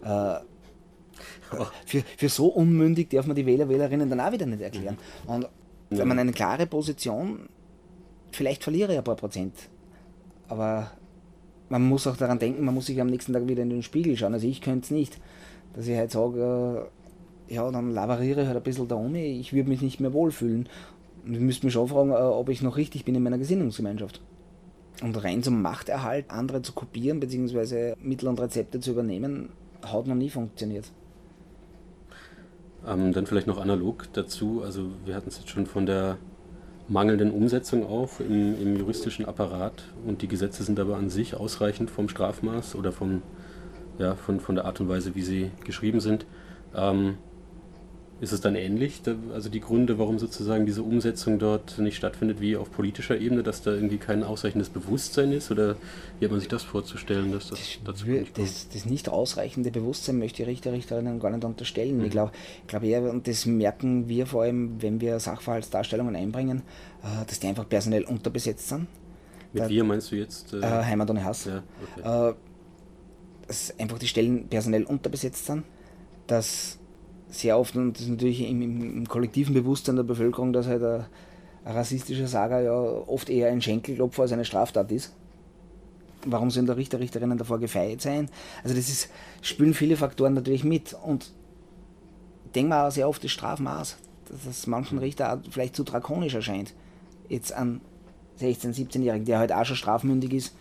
Äh, für, für so unmündig darf man die Wähler, Wählerinnen dann auch wieder nicht erklären. Mhm. Und wenn man eine klare Position, vielleicht verliere ich ein paar Prozent, aber man muss auch daran denken, man muss sich am nächsten Tag wieder in den Spiegel schauen. Also ich könnte es nicht, dass ich halt sage, äh, ja, dann lavariere ich halt ein bisschen da um, ich würde mich nicht mehr wohlfühlen. Ich müsste mich schon fragen, äh, ob ich noch richtig bin in meiner Gesinnungsgemeinschaft. Und rein zum Machterhalt, andere zu kopieren bzw. Mittel und Rezepte zu übernehmen, hat noch nie funktioniert. Ähm, dann vielleicht noch analog dazu, also wir hatten es jetzt schon von der mangelnden Umsetzung auch im, im, juristischen Apparat und die Gesetze sind aber an sich ausreichend vom Strafmaß oder vom, ja, von, von der Art und Weise, wie sie geschrieben sind. Ähm, ist es dann ähnlich, also die Gründe, warum sozusagen diese Umsetzung dort nicht stattfindet, wie auf politischer Ebene, dass da irgendwie kein ausreichendes Bewusstsein ist? Oder wie hat man sich das vorzustellen, dass das dazu nicht das, das nicht ausreichende Bewusstsein möchte die Richter, Richterinnen gar nicht unterstellen. Mhm. Ich glaube glaub eher, und das merken wir vor allem, wenn wir Sachverhaltsdarstellungen einbringen, äh, dass die einfach personell unterbesetzt sind. Mit da, wir meinst du jetzt? Äh, äh, Heimat ohne Hass. Ja, okay. äh, dass einfach die Stellen personell unterbesetzt sind, dass sehr oft, und das ist natürlich im, im, kollektiven Bewusstsein der Bevölkerung, dass halt ein, ein rassistischer Saga ja oft eher ein Schenkelklopfer als eine Straftat ist. Warum sollen da Richter, Richterinnen davor gefeit sein? Also das ist, spielen viele Faktoren natürlich mit. Und denke mir auch sehr oft das Strafmaß, dass es manchen Richter vielleicht zu drakonisch erscheint. Jetzt an 16-, 17-Jährigen, der halt auch schon strafmündig ist,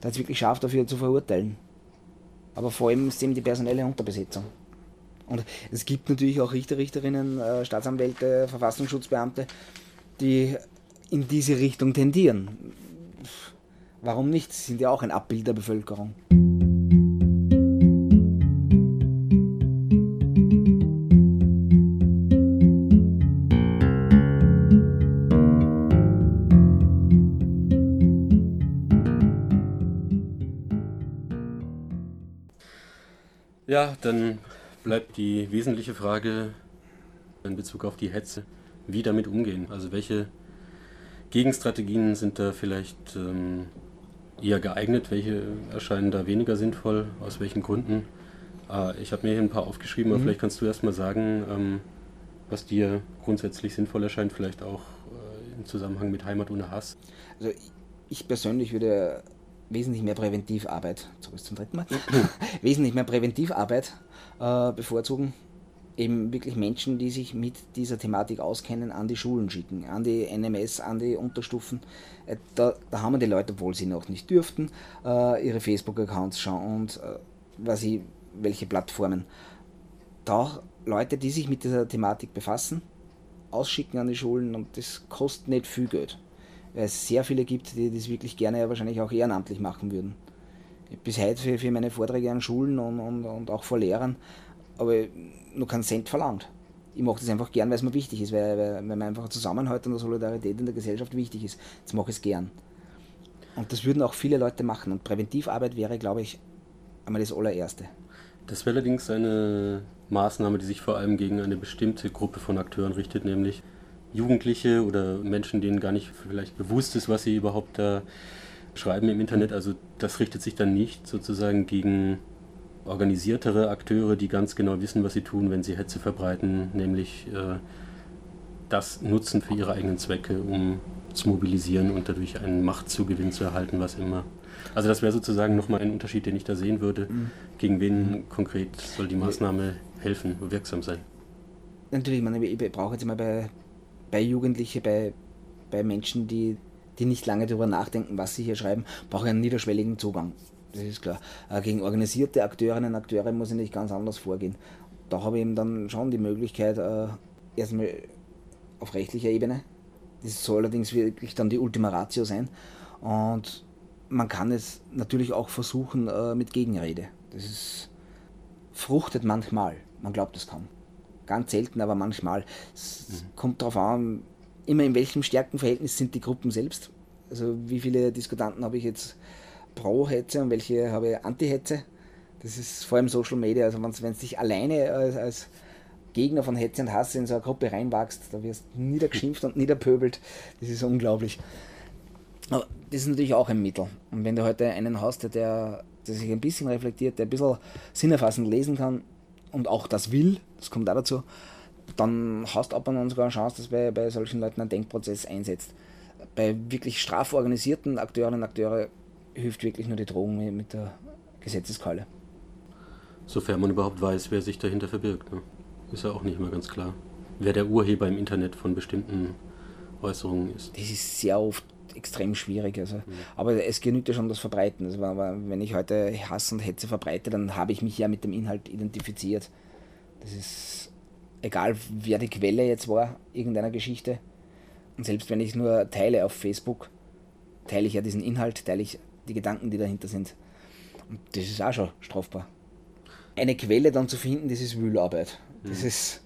da es wirklich scharf dafür zu verurteilen. Aber vor allem ist eben die personelle Unterbesetzung. Und es gibt natürlich auch Richter, Richterinnen, äh, Staatsanwälte, Verfassungsschutzbeamte, die in diese Richtung tendieren. Warum nicht? Sie sind ja auch ein Abbild der Bevölkerung. Ja, dann bleibt die wesentliche Frage in Bezug auf die Hetze, wie damit umgehen. Also welche Gegenstrategien sind da vielleicht ähm, eher geeignet, welche erscheinen da weniger sinnvoll, aus welchen Gründen. Äh, ich habe mir hier ein paar aufgeschrieben, aber mhm. vielleicht kannst du erst mal sagen, ähm, was dir grundsätzlich sinnvoll erscheint, vielleicht auch äh, im Zusammenhang mit Heimat ohne Hass. Also ich persönlich würde wesentlich mehr Präventivarbeit, zurück zum dritten Mal, wesentlich mehr Präventivarbeit äh, bevorzugen. Eben wirklich Menschen, die sich mit dieser Thematik auskennen, an die Schulen schicken, an die NMS, an die Unterstufen. Äh, da, da, haben wir die Leute, obwohl sie noch nicht dürften, äh, ihre Facebook-Accounts schauen und äh, was sie, welche Plattformen. Da Leute, die sich mit dieser Thematik befassen, ausschicken an die Schulen und das kostet nicht viel Geld weil es sehr viele gibt, die das wirklich gerne ja wahrscheinlich auch ehrenamtlich machen würden. Bis heute für, für meine Vorträge an Schulen und, und, und auch vor Lehrern, aber nur keinen Cent verlangt. Ich mache das einfach gern, weil es mir wichtig ist, weil, weil, weil mir einfach ein Zusammenhalt und Solidarität in der Gesellschaft wichtig ist. Das mache ich es gern. Und das würden auch viele Leute machen. Und Präventivarbeit wäre, glaube ich, einmal das allererste. Das wäre allerdings eine Maßnahme, die sich vor allem gegen eine bestimmte Gruppe von Akteuren richtet, nämlich Jugendliche oder Menschen, denen gar nicht vielleicht bewusst ist, was sie überhaupt da schreiben im Internet. Also das richtet sich dann nicht sozusagen gegen organisiertere Akteure, die ganz genau wissen, was sie tun, wenn sie Hetze verbreiten, nämlich äh, das nutzen für ihre eigenen Zwecke, um zu mobilisieren und dadurch einen Machtzugewinn zu erhalten, was immer. Also das wäre sozusagen nochmal ein Unterschied, den ich da sehen würde. Mhm. Gegen wen konkret soll die Maßnahme helfen, wirksam sein? Natürlich, ich, meine, ich brauche jetzt mal bei, bei Jugendlichen, bei, bei Menschen, die, die nicht lange darüber nachdenken, was sie hier schreiben, brauche ich einen niederschwelligen Zugang. Das ist klar. Äh, gegen organisierte Akteurinnen und Akteure muss ich nicht ganz anders vorgehen. Da habe ich eben dann schon die Möglichkeit, äh, erstmal auf rechtlicher Ebene. Das soll allerdings wirklich dann die Ultima Ratio sein. Und man kann es natürlich auch versuchen äh, mit Gegenrede. Das ist, fruchtet manchmal. Man glaubt es kaum ganz selten, aber manchmal. Es mhm. kommt darauf an, immer in welchem Stärkenverhältnis sind die Gruppen selbst. Also wie viele Diskutanten habe ich jetzt pro Hetze und welche habe ich Anti-Hetze. Das ist vor allem Social Media, also wenn du dich alleine als, als, Gegner von Hetze und Hass in so eine Gruppe reinwachst, da wirst du niedergeschimpft und niederpöbelt. Das ist unglaublich. Aber das ist natürlich auch ein Mittel. Und wenn du heute einen hast, der, der sich ein bisschen reflektiert, der ein bisschen sinnerfassend lesen kann, und auch das will, das kommt auch dazu, dann hast du ab und an sogar eine Chance, dass bei, bei solchen Leuten ein Denkprozess einsetzt. Bei wirklich straforganisierten Akteurinnen und Akteure hilft wirklich nur die Drohung mit der Gesetzeskeule. Sofern man überhaupt weiß, wer sich dahinter verbirgt. Ne? Ist ja auch nicht immer ganz klar. Wer der Urheber im Internet von bestimmten Äußerungen ist. Das ist sehr oft extrem schwierig. Also. Mhm. Aber es genügt ja schon das Verbreiten. Also, wenn ich heute Hass und Hetze verbreite, dann habe ich mich ja mit dem Inhalt identifiziert. Das ist egal, wer die Quelle jetzt war, irgendeiner Geschichte. Und selbst wenn ich nur teile auf Facebook, teile ich ja diesen Inhalt, teile ich die Gedanken, die dahinter sind. Und das ist auch schon strafbar. Eine Quelle dann zu finden, das ist Wühlarbeit. Das mhm. ist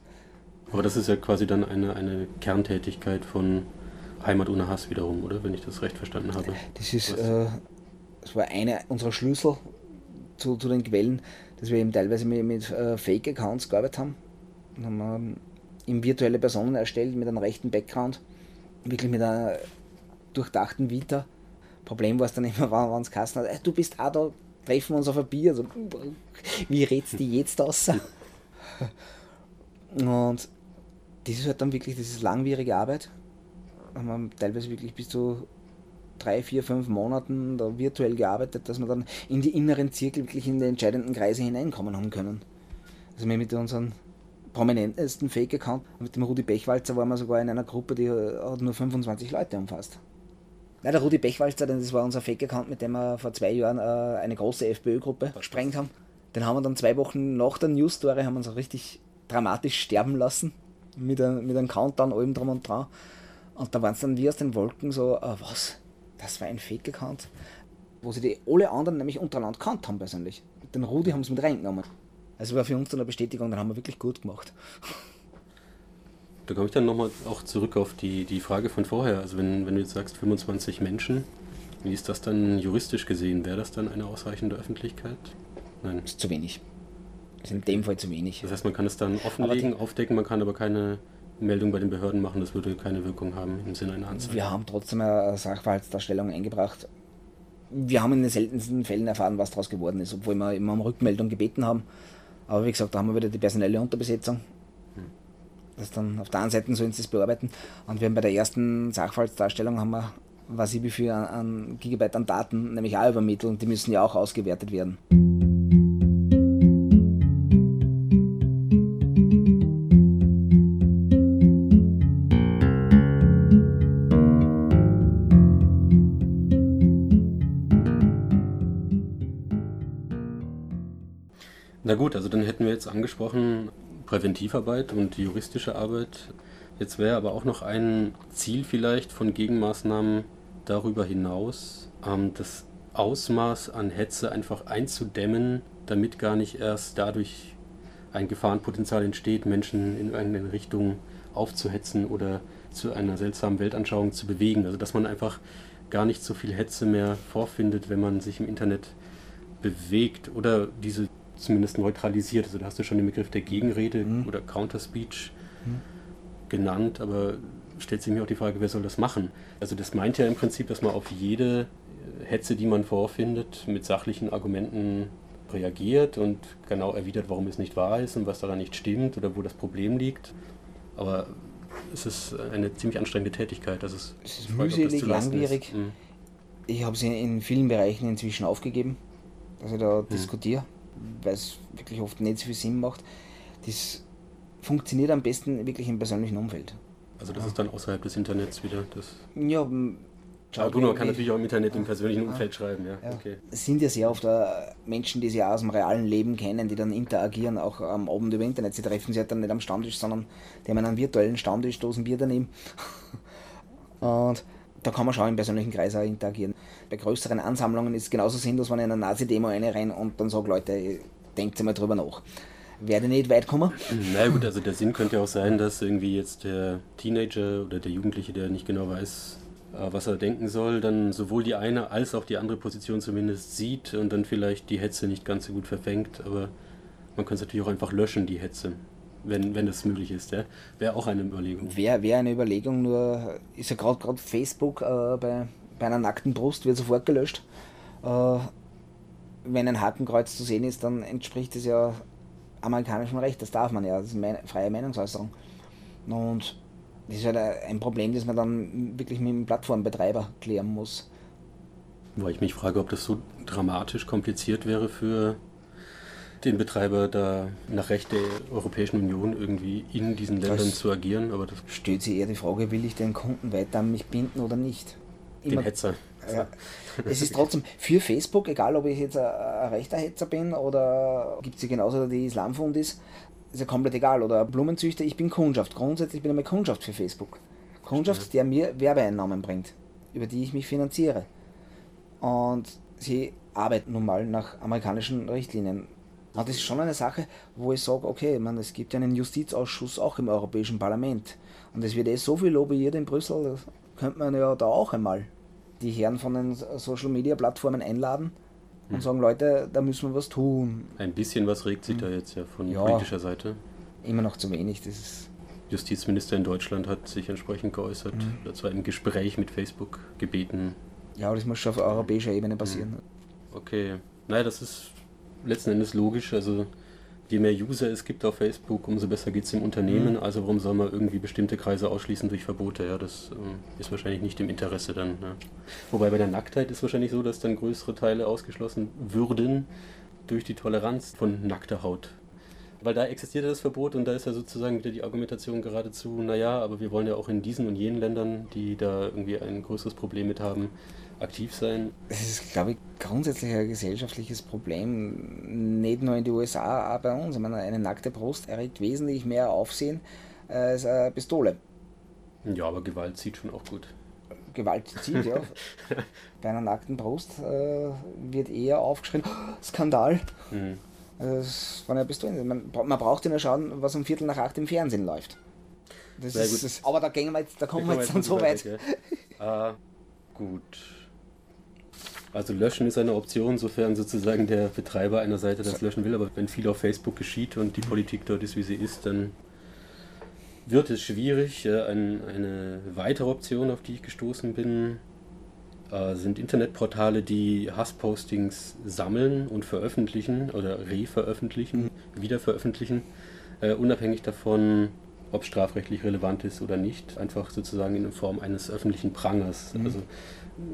aber das ist ja quasi dann eine, eine Kerntätigkeit von Heimat ohne Hass wiederum, oder? Wenn ich das recht verstanden habe. Das ist, äh, das war einer unserer Schlüssel zu, zu den Quellen, dass wir eben teilweise mit, mit äh, Fake-Accounts gearbeitet haben. Dann haben wir ähm, virtuelle Personen erstellt mit einem rechten Background, wirklich mit einer durchdachten Vita. Problem war es dann immer, wenn es Kasten hat, du bist auch da, treffen wir uns auf ein Bier. Also, wie redst du jetzt aus? Und das ist halt dann wirklich, das ist langwierige Arbeit haben wir teilweise wirklich bis zu drei, vier, fünf Monaten da virtuell gearbeitet, dass wir dann in die inneren Zirkel, wirklich in die entscheidenden Kreise hineinkommen haben können. Also wir mit unseren prominentesten Fake-Account. Mit dem Rudi Bechwalzer waren wir sogar in einer Gruppe, die hat nur 25 Leute umfasst. Nein, der Rudi Bechwalzer, das war unser Fake-Account, mit dem wir vor zwei Jahren äh, eine große FPÖ-Gruppe gesprengt haben. Den haben wir dann zwei Wochen nach der News-Story haben wir uns richtig dramatisch sterben lassen. Mit, ein, mit einem Countdown allem drum und dran. Und da waren es dann wie aus den Wolken so, äh, was? Das war ein Fake-Account? Wo sie die alle anderen nämlich untereinander kannt haben persönlich. Den Rudi haben sie mit reingenommen. Also war für uns dann eine Bestätigung, dann haben wir wirklich gut gemacht. Da komme ich dann nochmal auch zurück auf die, die Frage von vorher. Also wenn, wenn du jetzt sagst 25 Menschen, wie ist das dann juristisch gesehen? Wäre das dann eine ausreichende Öffentlichkeit? Nein. Das ist zu wenig. Das ist in dem Fall zu wenig. Das heißt, man kann es dann offenlegen, aufdecken, man kann aber keine Meldung bei den Behörden machen, das würde keine Wirkung haben im Sinne einer Anzeige. Wir haben trotzdem eine Sachverhaltsdarstellung eingebracht. Wir haben in den seltensten Fällen erfahren, was daraus geworden ist, obwohl wir immer um Rückmeldung gebeten haben. Aber wie gesagt, da haben wir wieder die personelle Unterbesetzung. Das dann auf der einen Seite sollen sie es bearbeiten. Und wir haben bei der ersten Sachverhaltsdarstellung haben wir, was ich wie viel an, an Gigabyte an Daten, nämlich auch übermittelt und die müssen ja auch ausgewertet werden. Na gut, also dann hätten wir jetzt angesprochen Präventivarbeit und juristische Arbeit. Jetzt wäre aber auch noch ein Ziel vielleicht von Gegenmaßnahmen darüber hinaus, ähm, das Ausmaß an Hetze einfach einzudämmen, damit gar nicht erst dadurch ein Gefahrenpotenzial entsteht, Menschen in irgendeine Richtung aufzuhetzen oder zu einer seltsamen Weltanschauung zu bewegen. Also dass man einfach gar nicht so viel Hetze mehr vorfindet, wenn man sich im Internet bewegt oder diese zumindest neutralisiert. Also da hast du schon den Begriff der Gegenrede mhm. oder Counterspeech mhm. genannt, aber stellt sich mir auch die Frage, wer soll das machen? Also das meint ja im Prinzip, dass man auf jede Hetze, die man vorfindet, mit sachlichen Argumenten reagiert und genau erwidert, warum es nicht wahr ist und was daran nicht stimmt oder wo das Problem liegt. Aber es ist eine ziemlich anstrengende Tätigkeit. Also es, es ist mühselig, langwierig. Ist. Mhm. Ich habe sie in vielen Bereichen inzwischen aufgegeben, dass ich da mhm. diskutiere weil es wirklich oft nicht so viel Sinn macht. Das funktioniert am besten wirklich im persönlichen Umfeld. Also das ist dann außerhalb des Internets wieder das. Ja, aber gut, man kann natürlich auch im Internet im persönlichen Umfeld schreiben, ja. ja. Okay. Es sind ja sehr oft Menschen, die sie aus dem realen Leben kennen, die dann interagieren, auch am Abend über Internet. Sie treffen sich halt dann nicht am Stammtisch, sondern die haben einen virtuellen Stammtisch, stoßen Bier daneben. Und da kann man schon im persönlichen Kreis auch interagieren. Bei größeren Ansammlungen ist es genauso sinnlos, wenn ich in eine Nazi-Demo rein und dann sage, Leute, denkt mal drüber nach. Werde nicht weit kommen. Na gut, also der Sinn könnte ja auch sein, dass irgendwie jetzt der Teenager oder der Jugendliche, der nicht genau weiß, äh, was er denken soll, dann sowohl die eine als auch die andere Position zumindest sieht und dann vielleicht die Hetze nicht ganz so gut verfängt. Aber man kann es natürlich auch einfach löschen, die Hetze wenn, wenn das möglich ist. Ja? Wäre auch eine Überlegung. Wäre wär eine Überlegung, nur ist ja gerade Facebook äh, bei, bei einer nackten Brust wird sofort gelöscht. Äh, wenn ein Hakenkreuz zu sehen ist, dann entspricht es ja amerikanischem Recht, das darf man ja, das ist meine freie Meinungsäußerung. Und das ist halt ein Problem, das man dann wirklich mit dem Plattformbetreiber klären muss. Weil ich mich frage, ob das so dramatisch kompliziert wäre für den Betreiber da nach Recht der Europäischen Union irgendwie in diesen Ländern das zu agieren. Aber das stellt sich eher die Frage, will ich den Kunden weiter an mich binden oder nicht? Immer, den Hetzer. Ja. es ist trotzdem für Facebook, egal ob ich jetzt ein, ein rechter Hetzer bin oder gibt es ja genauso die Islamfund ist, ist ja komplett egal. Oder Blumenzüchter, ich bin Kundschaft. Grundsätzlich bin ich mal Kundschaft für Facebook. Kundschaft, der mir Werbeeinnahmen bringt, über die ich mich finanziere. Und sie arbeiten nun mal nach amerikanischen Richtlinien. Und das ist schon eine Sache, wo ich sage, okay, man, es gibt ja einen Justizausschuss auch im Europäischen Parlament. Und es wird eh so viel lobbyiert in Brüssel, da könnte man ja da auch einmal die Herren von den Social Media Plattformen einladen und hm. sagen, Leute, da müssen wir was tun. Ein bisschen was regt sich hm. da jetzt ja von ja, politischer Seite. Immer noch zu wenig. Das ist Justizminister in Deutschland hat sich entsprechend geäußert, mhm. dazu im Gespräch mit Facebook gebeten. Ja, aber das muss schon auf europäischer Ebene passieren. Hm. Okay. Nein, das ist letzten Endes logisch. Also je mehr User es gibt auf Facebook, umso besser geht es dem Unternehmen. Mhm. Also warum soll man irgendwie bestimmte Kreise ausschließen durch Verbote? Ja, das äh, ist wahrscheinlich nicht im Interesse dann. Ja. Wobei bei der Nacktheit ist wahrscheinlich so, dass dann größere Teile ausgeschlossen würden durch die Toleranz von nackter Haut. Weil da existiert ja das Verbot und da ist ja sozusagen wieder die Argumentation geradezu, naja, aber wir wollen ja auch in diesen und jenen Ländern, die da irgendwie ein größeres Problem mit haben, aktiv sein. Das ist, glaube ich, grundsätzlich ein gesellschaftliches Problem, nicht nur in den USA, auch bei uns. Ich meine, eine nackte Brust erregt wesentlich mehr Aufsehen als eine Pistole. Ja, aber Gewalt zieht schon auch gut. Gewalt zieht, ja. bei einer nackten Brust äh, wird eher aufgeschrien, Skandal. Mhm. Von einer Pistole. Man, man braucht ja nur schauen, was um Viertel nach acht im Fernsehen läuft. Das ist, das, aber da, gehen wir jetzt, da kommen wir jetzt dann so weit. weit. ah, gut. Also löschen ist eine Option, sofern sozusagen der Betreiber einer Seite das löschen will. Aber wenn viel auf Facebook geschieht und die Politik dort ist, wie sie ist, dann wird es schwierig. Ein, eine weitere Option, auf die ich gestoßen bin, äh, sind Internetportale, die Hasspostings sammeln und veröffentlichen oder reveröffentlichen, wiederveröffentlichen, äh, unabhängig davon, ob strafrechtlich relevant ist oder nicht, einfach sozusagen in Form eines öffentlichen Prangers. Mhm. Also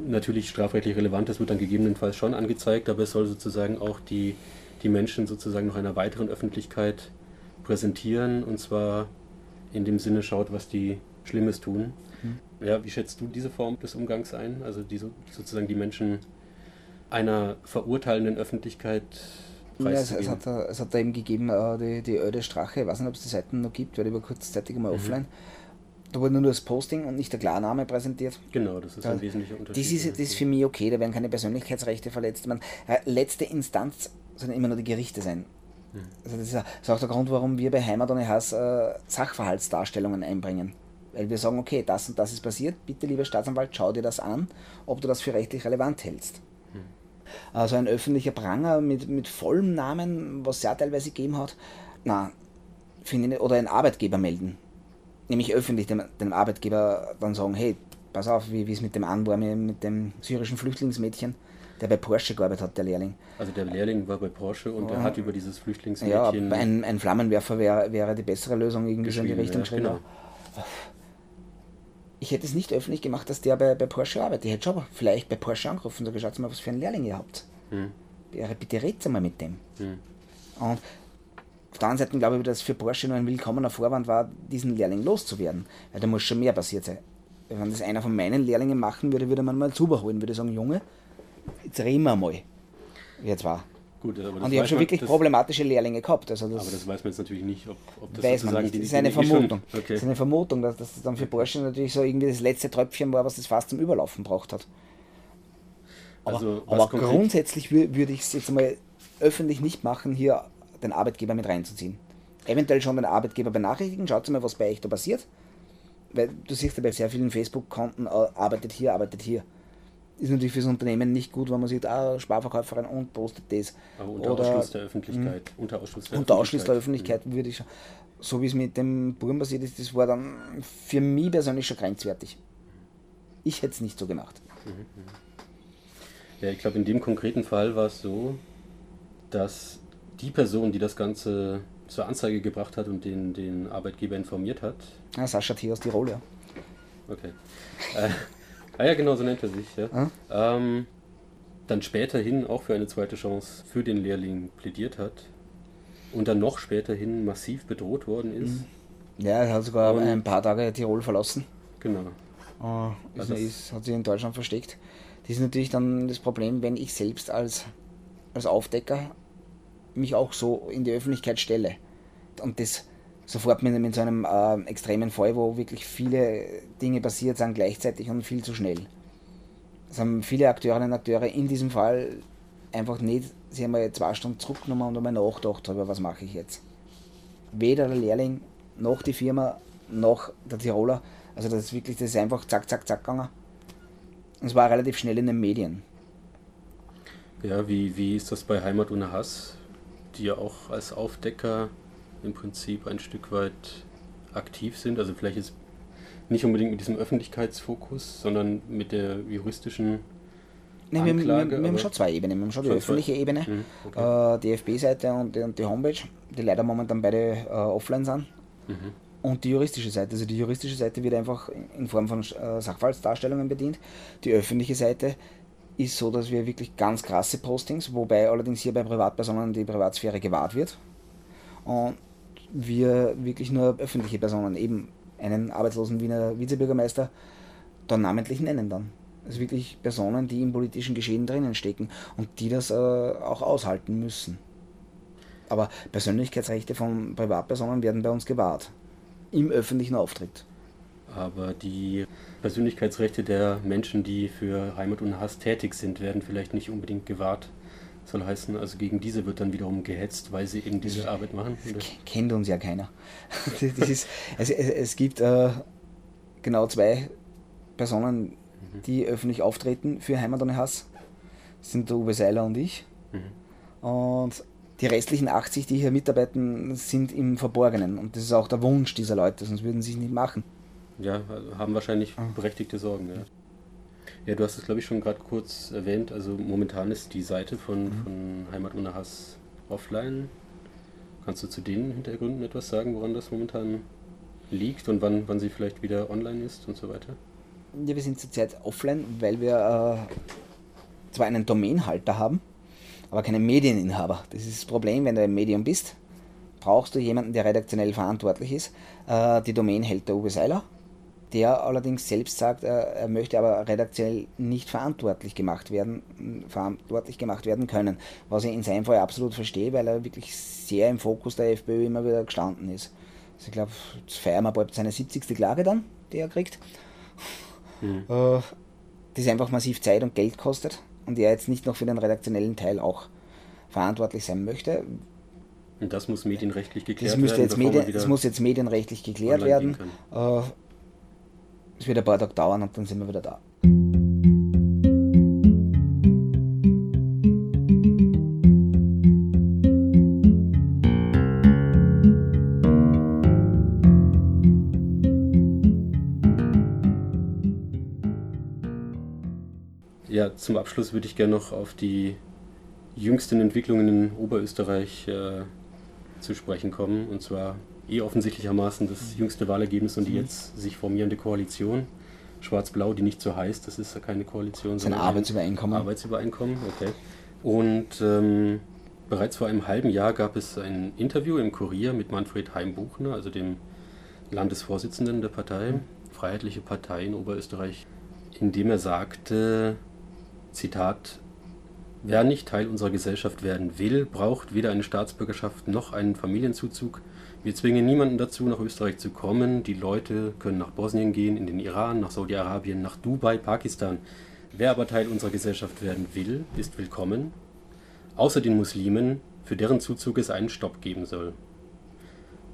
natürlich strafrechtlich Relevantes wird dann gegebenenfalls schon angezeigt, aber es soll sozusagen auch die, die Menschen sozusagen noch einer weiteren Öffentlichkeit präsentieren und zwar in dem Sinne schaut, was die Schlimmes tun. Mhm. Ja, wie schätzt du diese Form des Umgangs ein? Also die, sozusagen die Menschen einer verurteilenden Öffentlichkeit ja, es, es, hat da, es hat da eben gegeben, äh, die, die Öde Strache, ich weiß nicht, ob es die Seiten noch gibt, weil die war kurzzeitig mal mhm. offline da wurde nur das Posting und nicht der Klarname präsentiert. Genau, das ist da, ein wesentlicher Unterschied. Das ist, das ist für mich okay, da werden keine Persönlichkeitsrechte verletzt. Man, äh, letzte Instanz sollen immer nur die Gerichte sein. Hm. Also das ist, das ist, auch der Grund, warum wir bei Heimat ohne Hass äh, Sachverhaltsdarstellungen einbringen. Weil wir sagen, okay, das und das ist passiert, bitte lieber Staatsanwalt, schau dir das an, ob du das für rechtlich relevant hältst. Hm. Also ein öffentlicher Pranger mit, mit vollem Namen, was es ja teilweise gegeben hat, na, finde oder ein Arbeitgeber melden nämlich öffentlich dem, dem Arbeitgeber dann sagen, hey, pass auf, wie es mit dem an war, mit dem syrischen Flüchtlingsmädchen, der bei Porsche gearbeitet hat, der Lehrling. Also der Lehrling war bei Porsche und er hat über dieses Flüchtlingsmädchen... Ja, ein, ein Flammenwerfer wäre wär die bessere Lösung, irgendwie so in die Richtung ja, genau. Ich hätte es nicht öffentlich gemacht, dass der bei, bei Porsche arbeitet. Ich hätte schon vielleicht bei Porsche angerufen und gesagt, schaut mal, was für einen Lehrling ihr habt. Hm. Bitte redet mal mit dem. Hm. Und auf der anderen Seite glaube ich, dass für Porsche nur ein willkommener Vorwand war, diesen Lehrling loszuwerden. Weil da muss schon mehr passiert sein. Wenn das einer von meinen Lehrlingen machen würde, würde man mal Zuber holen, würde sagen, Junge, jetzt reden wir mal. Jetzt war. Gut, und ich habe schon wirklich problematische Lehrlinge gehabt. Also das aber das weiß man jetzt natürlich nicht, ob, ob das weiß man nicht. Das ist eine Vermutung. Okay. Das ist eine Vermutung, dass das dann für Porsche natürlich so irgendwie das letzte Tröpfchen war, was das fast zum Überlaufen braucht hat. Aber, also, aber grundsätzlich würde ich es jetzt mal öffentlich nicht machen, hier den Arbeitgeber mit reinzuziehen. Eventuell schon den Arbeitgeber benachrichtigen, schaut mal, was bei euch da passiert. Weil du siehst ja bei sehr vielen Facebook-Konten, arbeitet hier, arbeitet hier. Ist natürlich für das Unternehmen nicht gut, wenn man sieht, ah, Sparverkäuferin und postet das. Aber unter Oder, Ausschluss der Öffentlichkeit. Mh, unter Ausschluss der unter Ausschluss der Öffentlichkeit würde ich schon. So wie es mit dem Burm passiert ist, das war dann für mich persönlich schon grenzwertig. Ich hätte es nicht so gemacht. Mhm, mhm. Ja, ich glaube, in dem konkreten Fall war es so, dass die Person, die das Ganze zur Anzeige gebracht hat und den, den Arbeitgeber informiert hat. Ja, Sascha T. aus Tirol, ja. Okay. äh, ah ja, genau, so nennt er sich. Ja. Hm? Ähm, dann späterhin auch für eine zweite Chance für den Lehrling plädiert hat und dann noch späterhin massiv bedroht worden ist. Hm. Ja, er hat sogar und, ein paar Tage Tirol verlassen. Genau. Oh, ist, also ist, hat sich in Deutschland versteckt. Das ist natürlich dann das Problem, wenn ich selbst als, als Aufdecker mich auch so in die Öffentlichkeit stelle. Und das sofort mit, mit so einem äh, extremen Fall, wo wirklich viele Dinge passiert sind gleichzeitig und viel zu schnell. Es haben viele Akteurinnen und Akteure in diesem Fall einfach nicht, sie haben mal zwei Stunden zurückgenommen und einmal nachgedacht darüber, was mache ich jetzt. Weder der Lehrling, noch die Firma, noch der Tiroler. Also das ist wirklich, das ist einfach zack, zack, zack gegangen. Und es war relativ schnell in den Medien. Ja, wie, wie ist das bei Heimat ohne Hass? Die ja auch als Aufdecker im Prinzip ein Stück weit aktiv sind. Also vielleicht ist nicht unbedingt mit diesem Öffentlichkeitsfokus, sondern mit der juristischen Nee, wir, wir, wir, haben schon zwei Ebenen. Wir haben schon die öffentliche zwei. Ebene, mhm, okay. äh, die FB-Seite und, und, die Homepage, die leider momentan beide äh, offline sind. Mhm. Und die juristische Seite. Also die juristische Seite wird einfach in Form von äh, Sachverhaltsdarstellungen bedient. Die öffentliche Seite ist so, dass wir wirklich ganz krasse Postings, wobei allerdings hier bei Privatpersonen die Privatsphäre gewahrt wird. und wir wirklich nur öffentliche Personen, eben einen arbeitslosen Wiener Vizebürgermeister, dann namentlich nennen dann. Also wirklich Personen, die im politischen Geschehen drinnen stecken und die das äh, auch aushalten müssen. Aber Persönlichkeitsrechte von Privatpersonen werden bei uns gewahrt. Im öffentlichen Auftritt. Aber die Persönlichkeitsrechte der Menschen, die für Heimat und Hass tätig sind, werden vielleicht nicht unbedingt gewahrt. Soll heißen, also gegen diese wird dann wiederum gehetzt, weil sie eben diese Arbeit machen. Oder? Kennt uns ja keiner. das ist, es, es, gibt äh, genau zwei Personen, mhm. die öffentlich auftreten für Heimat ohne Hass. Das sind der Uwe Seiler und ich. Mhm. Und die restlichen 80, die hier mitarbeiten, sind im Verborgenen. Und das ist auch der Wunsch dieser Leute, sonst würden sie es nicht machen. Ja, haben wahrscheinlich ah. berechtigte Sorgen. Ja, ja du hast es, glaube ich, schon gerade kurz erwähnt. Also momentan ist die Seite von, mhm. von Heimat ohne Hass offline. Kannst du zu den Hintergründen etwas sagen, woran das momentan liegt und wann, wann sie vielleicht wieder online ist und so weiter? Ja, wir sind zurzeit offline, weil wir äh, zwar einen Domainhalter haben, aber keinen Medieninhaber. Das ist das Problem, wenn du ein Medium bist, brauchst du jemanden, der redaktionell verantwortlich ist. Äh, die Domain hält der Uwe Seiler der allerdings selbst sagt, er möchte aber redaktionell nicht verantwortlich gemacht werden, verantwortlich gemacht werden können. Was ich in seinem Fall absolut verstehe, weil er wirklich sehr im Fokus der FPÖ immer wieder gestanden ist. Also ich glaube, jetzt feiern wir bald seine 70. Klage dann, die er kriegt. Mhm. Äh, das einfach massiv Zeit und Geld kostet und er jetzt nicht noch für den redaktionellen Teil auch verantwortlich sein möchte. Und das muss medienrechtlich geklärt das werden. Jetzt Medien, das muss jetzt medienrechtlich geklärt werden. Äh, es wird ein paar Tage dauern und dann sind wir wieder da. Ja, zum Abschluss würde ich gerne noch auf die jüngsten Entwicklungen in Oberösterreich äh, zu sprechen kommen. Und zwar eh offensichtlichermaßen das jüngste Wahlergebnis und die mhm. jetzt sich formierende Koalition. Schwarz-Blau, die nicht so heißt, das ist ja keine Koalition, sondern ein Arbeitsübereinkommen. Arbeitsübereinkommen, okay. Und ähm, bereits vor einem halben Jahr gab es ein Interview im Kurier mit Manfred Heimbuchner, also dem Landesvorsitzenden der Partei, Freiheitliche Partei in Oberösterreich, in dem er sagte, Zitat, Wer nicht Teil unserer Gesellschaft werden will, braucht weder eine Staatsbürgerschaft noch einen Familienzuzug, wir zwingen niemanden dazu, nach Österreich zu kommen. Die Leute können nach Bosnien gehen, in den Iran, nach Saudi-Arabien, nach Dubai, Pakistan. Wer aber Teil unserer Gesellschaft werden will, ist willkommen. Außer den Muslimen, für deren Zuzug es einen Stopp geben soll.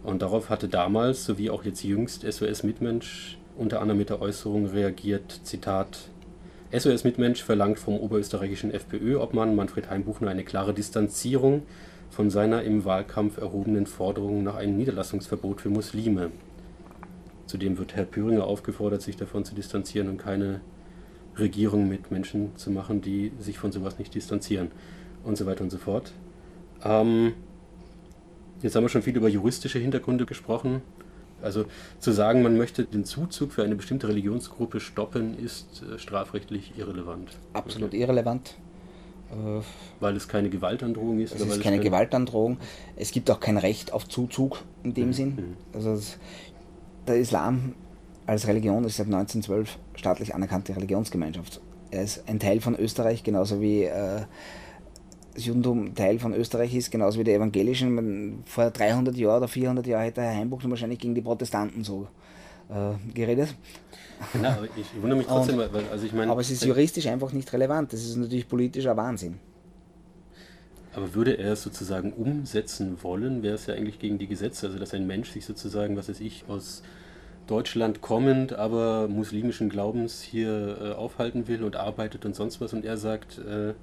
Und darauf hatte damals, sowie auch jetzt jüngst, SOS Mitmensch unter anderem mit der Äußerung reagiert, Zitat, SOS Mitmensch verlangt vom oberösterreichischen FPÖ-Obmann Manfred Heimbuchner eine klare Distanzierung von seiner im Wahlkampf erhobenen Forderung nach einem Niederlassungsverbot für Muslime. Zudem wird Herr Püringer aufgefordert, sich davon zu distanzieren und keine Regierung mit Menschen zu machen, die sich von sowas nicht distanzieren und so weiter und so fort. Ähm, jetzt haben wir schon viel über juristische Hintergründe gesprochen. Also zu sagen, man möchte den Zuzug für eine bestimmte Religionsgruppe stoppen, ist äh, strafrechtlich irrelevant. Absolut irrelevant. Äh, weil es keine Gewaltandrohung ist? Es ist keine Gewaltandrohung. Es gibt auch kein Recht auf Zuzug in dem mhm. Sinn. Mhm. Also der Islam als Religion ist seit 1912 staatlich anerkannte Religionsgemeinschaft. Er ist ein Teil von Österreich, genauso wie äh, das Judentum Teil von Österreich ist, genauso wie die Evangelischen. Vor 300 Jahren oder 400 Jahren hätte Herr Heimbuch wahrscheinlich gegen die Protestanten so äh, geredet. Na, aber ich wundere mich trotzdem, Und, weil, also ich meine. Aber es ist juristisch einfach nicht relevant. Das ist natürlich politischer Wahnsinn. Aber würde er es sozusagen umsetzen wollen, wäre es ja eigentlich gegen die Gesetze. Also, dass ein Mensch sich sozusagen, was weiß ich, aus Deutschland kommend, aber muslimischen Glaubens hier äh, aufhalten will und arbeitet und sonst was. Und er sagt, äh,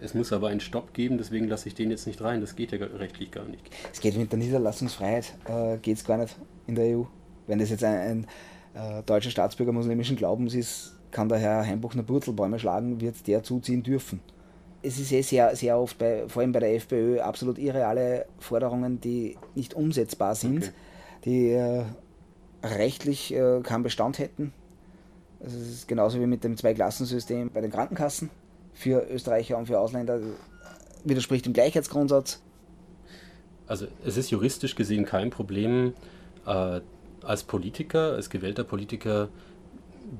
es muss aber einen Stopp geben, deswegen lasse ich den jetzt nicht rein. Das geht ja rechtlich gar nicht. Es geht mit der Niederlassungsfreiheit, äh, geht es gar nicht in der EU. Wenn das jetzt ein, ein äh, deutscher Staatsbürger muslimischen Glaubens ist, kann der Herr Heimbuchner Burzelbäume schlagen, wird der zuziehen dürfen. Es ist eh sehr, sehr oft, bei, vor allem bei der FPÖ, absolut irreale Forderungen, die nicht umsetzbar sind, okay. die äh, rechtlich äh, keinen Bestand hätten. Also es ist genauso wie mit dem Zweiklassensystem bei den Krankenkassen. Für Österreicher und für Ausländer widerspricht dem Gleichheitsgrundsatz. also es ist juristisch gesehen kein Problem, äh, als Politiker, als gewählter Politiker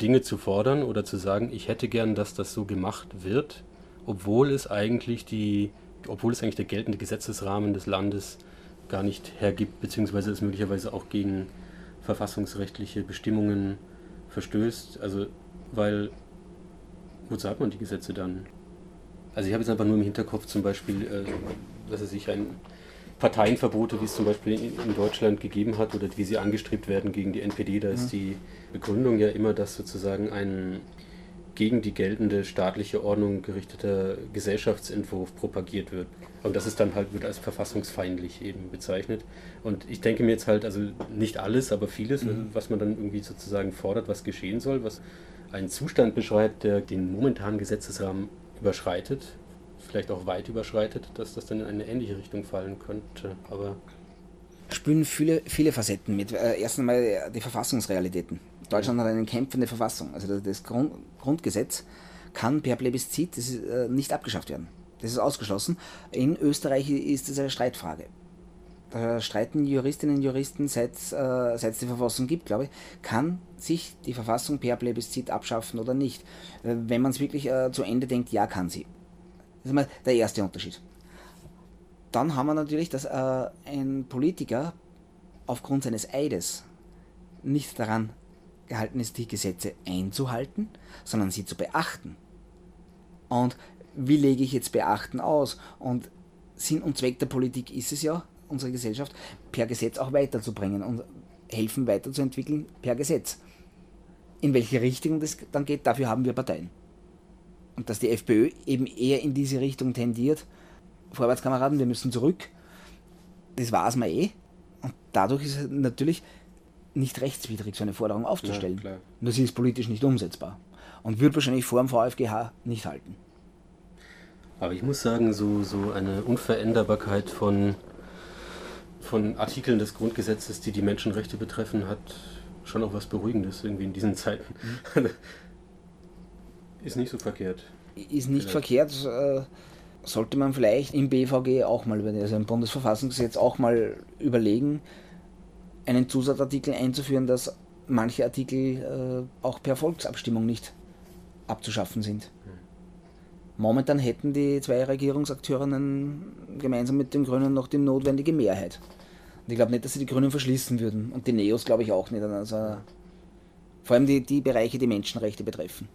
Dinge zu fordern oder zu sagen, ich hätte gern, dass das so gemacht wird, obwohl es eigentlich die, obwohl es eigentlich der geltende Gesetzesrahmen des Landes gar nicht hergibt, beziehungsweise es möglicherweise auch gegen verfassungsrechtliche Bestimmungen verstößt. Also, weil, wozu hat man die Gesetze dann? Also ich habe jetzt einfach nur im Hinterkopf zum Beispiel, äh, dass es sich ein Parteienverbote, wie es zum Beispiel in Deutschland gegeben hat oder wie sie angestrebt werden gegen die NPD, da ist die Begründung ja immer, dass sozusagen ein gegen die geltende staatliche Ordnung gerichteter Gesellschaftsentwurf propagiert wird. Und das ist dann halt wird als verfassungsfeindlich eben bezeichnet. Und ich denke mir jetzt halt, also nicht alles, aber vieles, mhm. was man dann irgendwie sozusagen fordert, was geschehen soll, was einen Zustand beschreibt, der den momentanen Gesetzesrahmen überschreitet, vielleicht auch weit überschreitet, dass das dann in eine ähnliche Richtung fallen könnte. Aber spielen viele, viele Facetten mit. Äh, erst einmal die Verfassungsrealitäten. Deutschland hat eine kämpfende Verfassung. Also das Grund, Grundgesetz kann per Plebiszit ist, äh, nicht abgeschafft werden. Das ist ausgeschlossen. In Österreich ist es eine Streitfrage. Da streiten Juristinnen und Juristen, seit, äh, seit es die Verfassung gibt, glaube ich, kann sich die Verfassung per Plebiszit abschaffen oder nicht. Äh, wenn man es wirklich äh, zu Ende denkt, ja, kann sie. Das ist mal der erste Unterschied. Dann haben wir natürlich, dass äh, ein Politiker aufgrund seines Eides nicht daran gehalten ist, die Gesetze einzuhalten, sondern sie zu beachten. Und wie lege ich jetzt Beachten aus? Und Sinn und Zweck der Politik ist es ja, unsere Gesellschaft per Gesetz auch weiterzubringen und helfen weiterzuentwickeln per Gesetz. In welche Richtung das dann geht, dafür haben wir Parteien und dass die FPÖ eben eher in diese Richtung tendiert, Vorwärtskameraden, wir müssen zurück, das war es mal eh. Und dadurch ist es natürlich nicht rechtswidrig, so eine Forderung aufzustellen. Ja, Nur sie ist politisch nicht umsetzbar und wird wahrscheinlich vor dem VfGH nicht halten. Aber ich muss sagen, so, so eine Unveränderbarkeit von, von Artikeln des Grundgesetzes, die die Menschenrechte betreffen, hat schon auch was Beruhigendes irgendwie in diesen Zeiten. Mhm. Ist nicht so verkehrt. Ist nicht vielleicht. verkehrt. Äh, sollte man vielleicht im BVG auch mal, also im Bundesverfassungsgesetz auch mal überlegen, einen Zusatzartikel einzuführen, dass manche Artikel äh, auch per Volksabstimmung nicht abzuschaffen sind. Momentan hätten die zwei Regierungsakteurinnen gemeinsam mit den Grünen noch die notwendige Mehrheit. Und ich glaube nicht, dass sie die Grünen verschließen würden. Und die Neos glaube ich auch nicht. Also, vor allem die, die Bereiche, die Menschenrechte betreffen.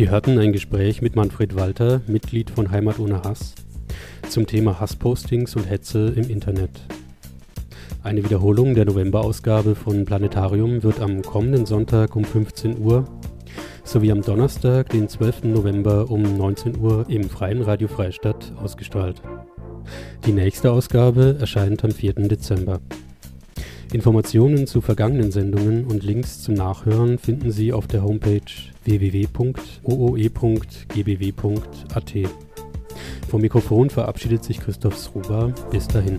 Sie hörten ein Gespräch mit Manfred Walter, Mitglied von Heimat ohne Hass, zum Thema Hasspostings und Hetze im Internet. Eine Wiederholung der Novemberausgabe von Planetarium wird am kommenden Sonntag um 15 Uhr sowie am Donnerstag, den 12. November um 19 Uhr im Freien Radio Freistadt ausgestrahlt. Die nächste Ausgabe erscheint am 4. Dezember. Informationen zu vergangenen Sendungen und Links zum Nachhören finden Sie auf der Homepage www.ooe.gbw.at. Vom Mikrofon verabschiedet sich Christoph Sruba. Bis dahin.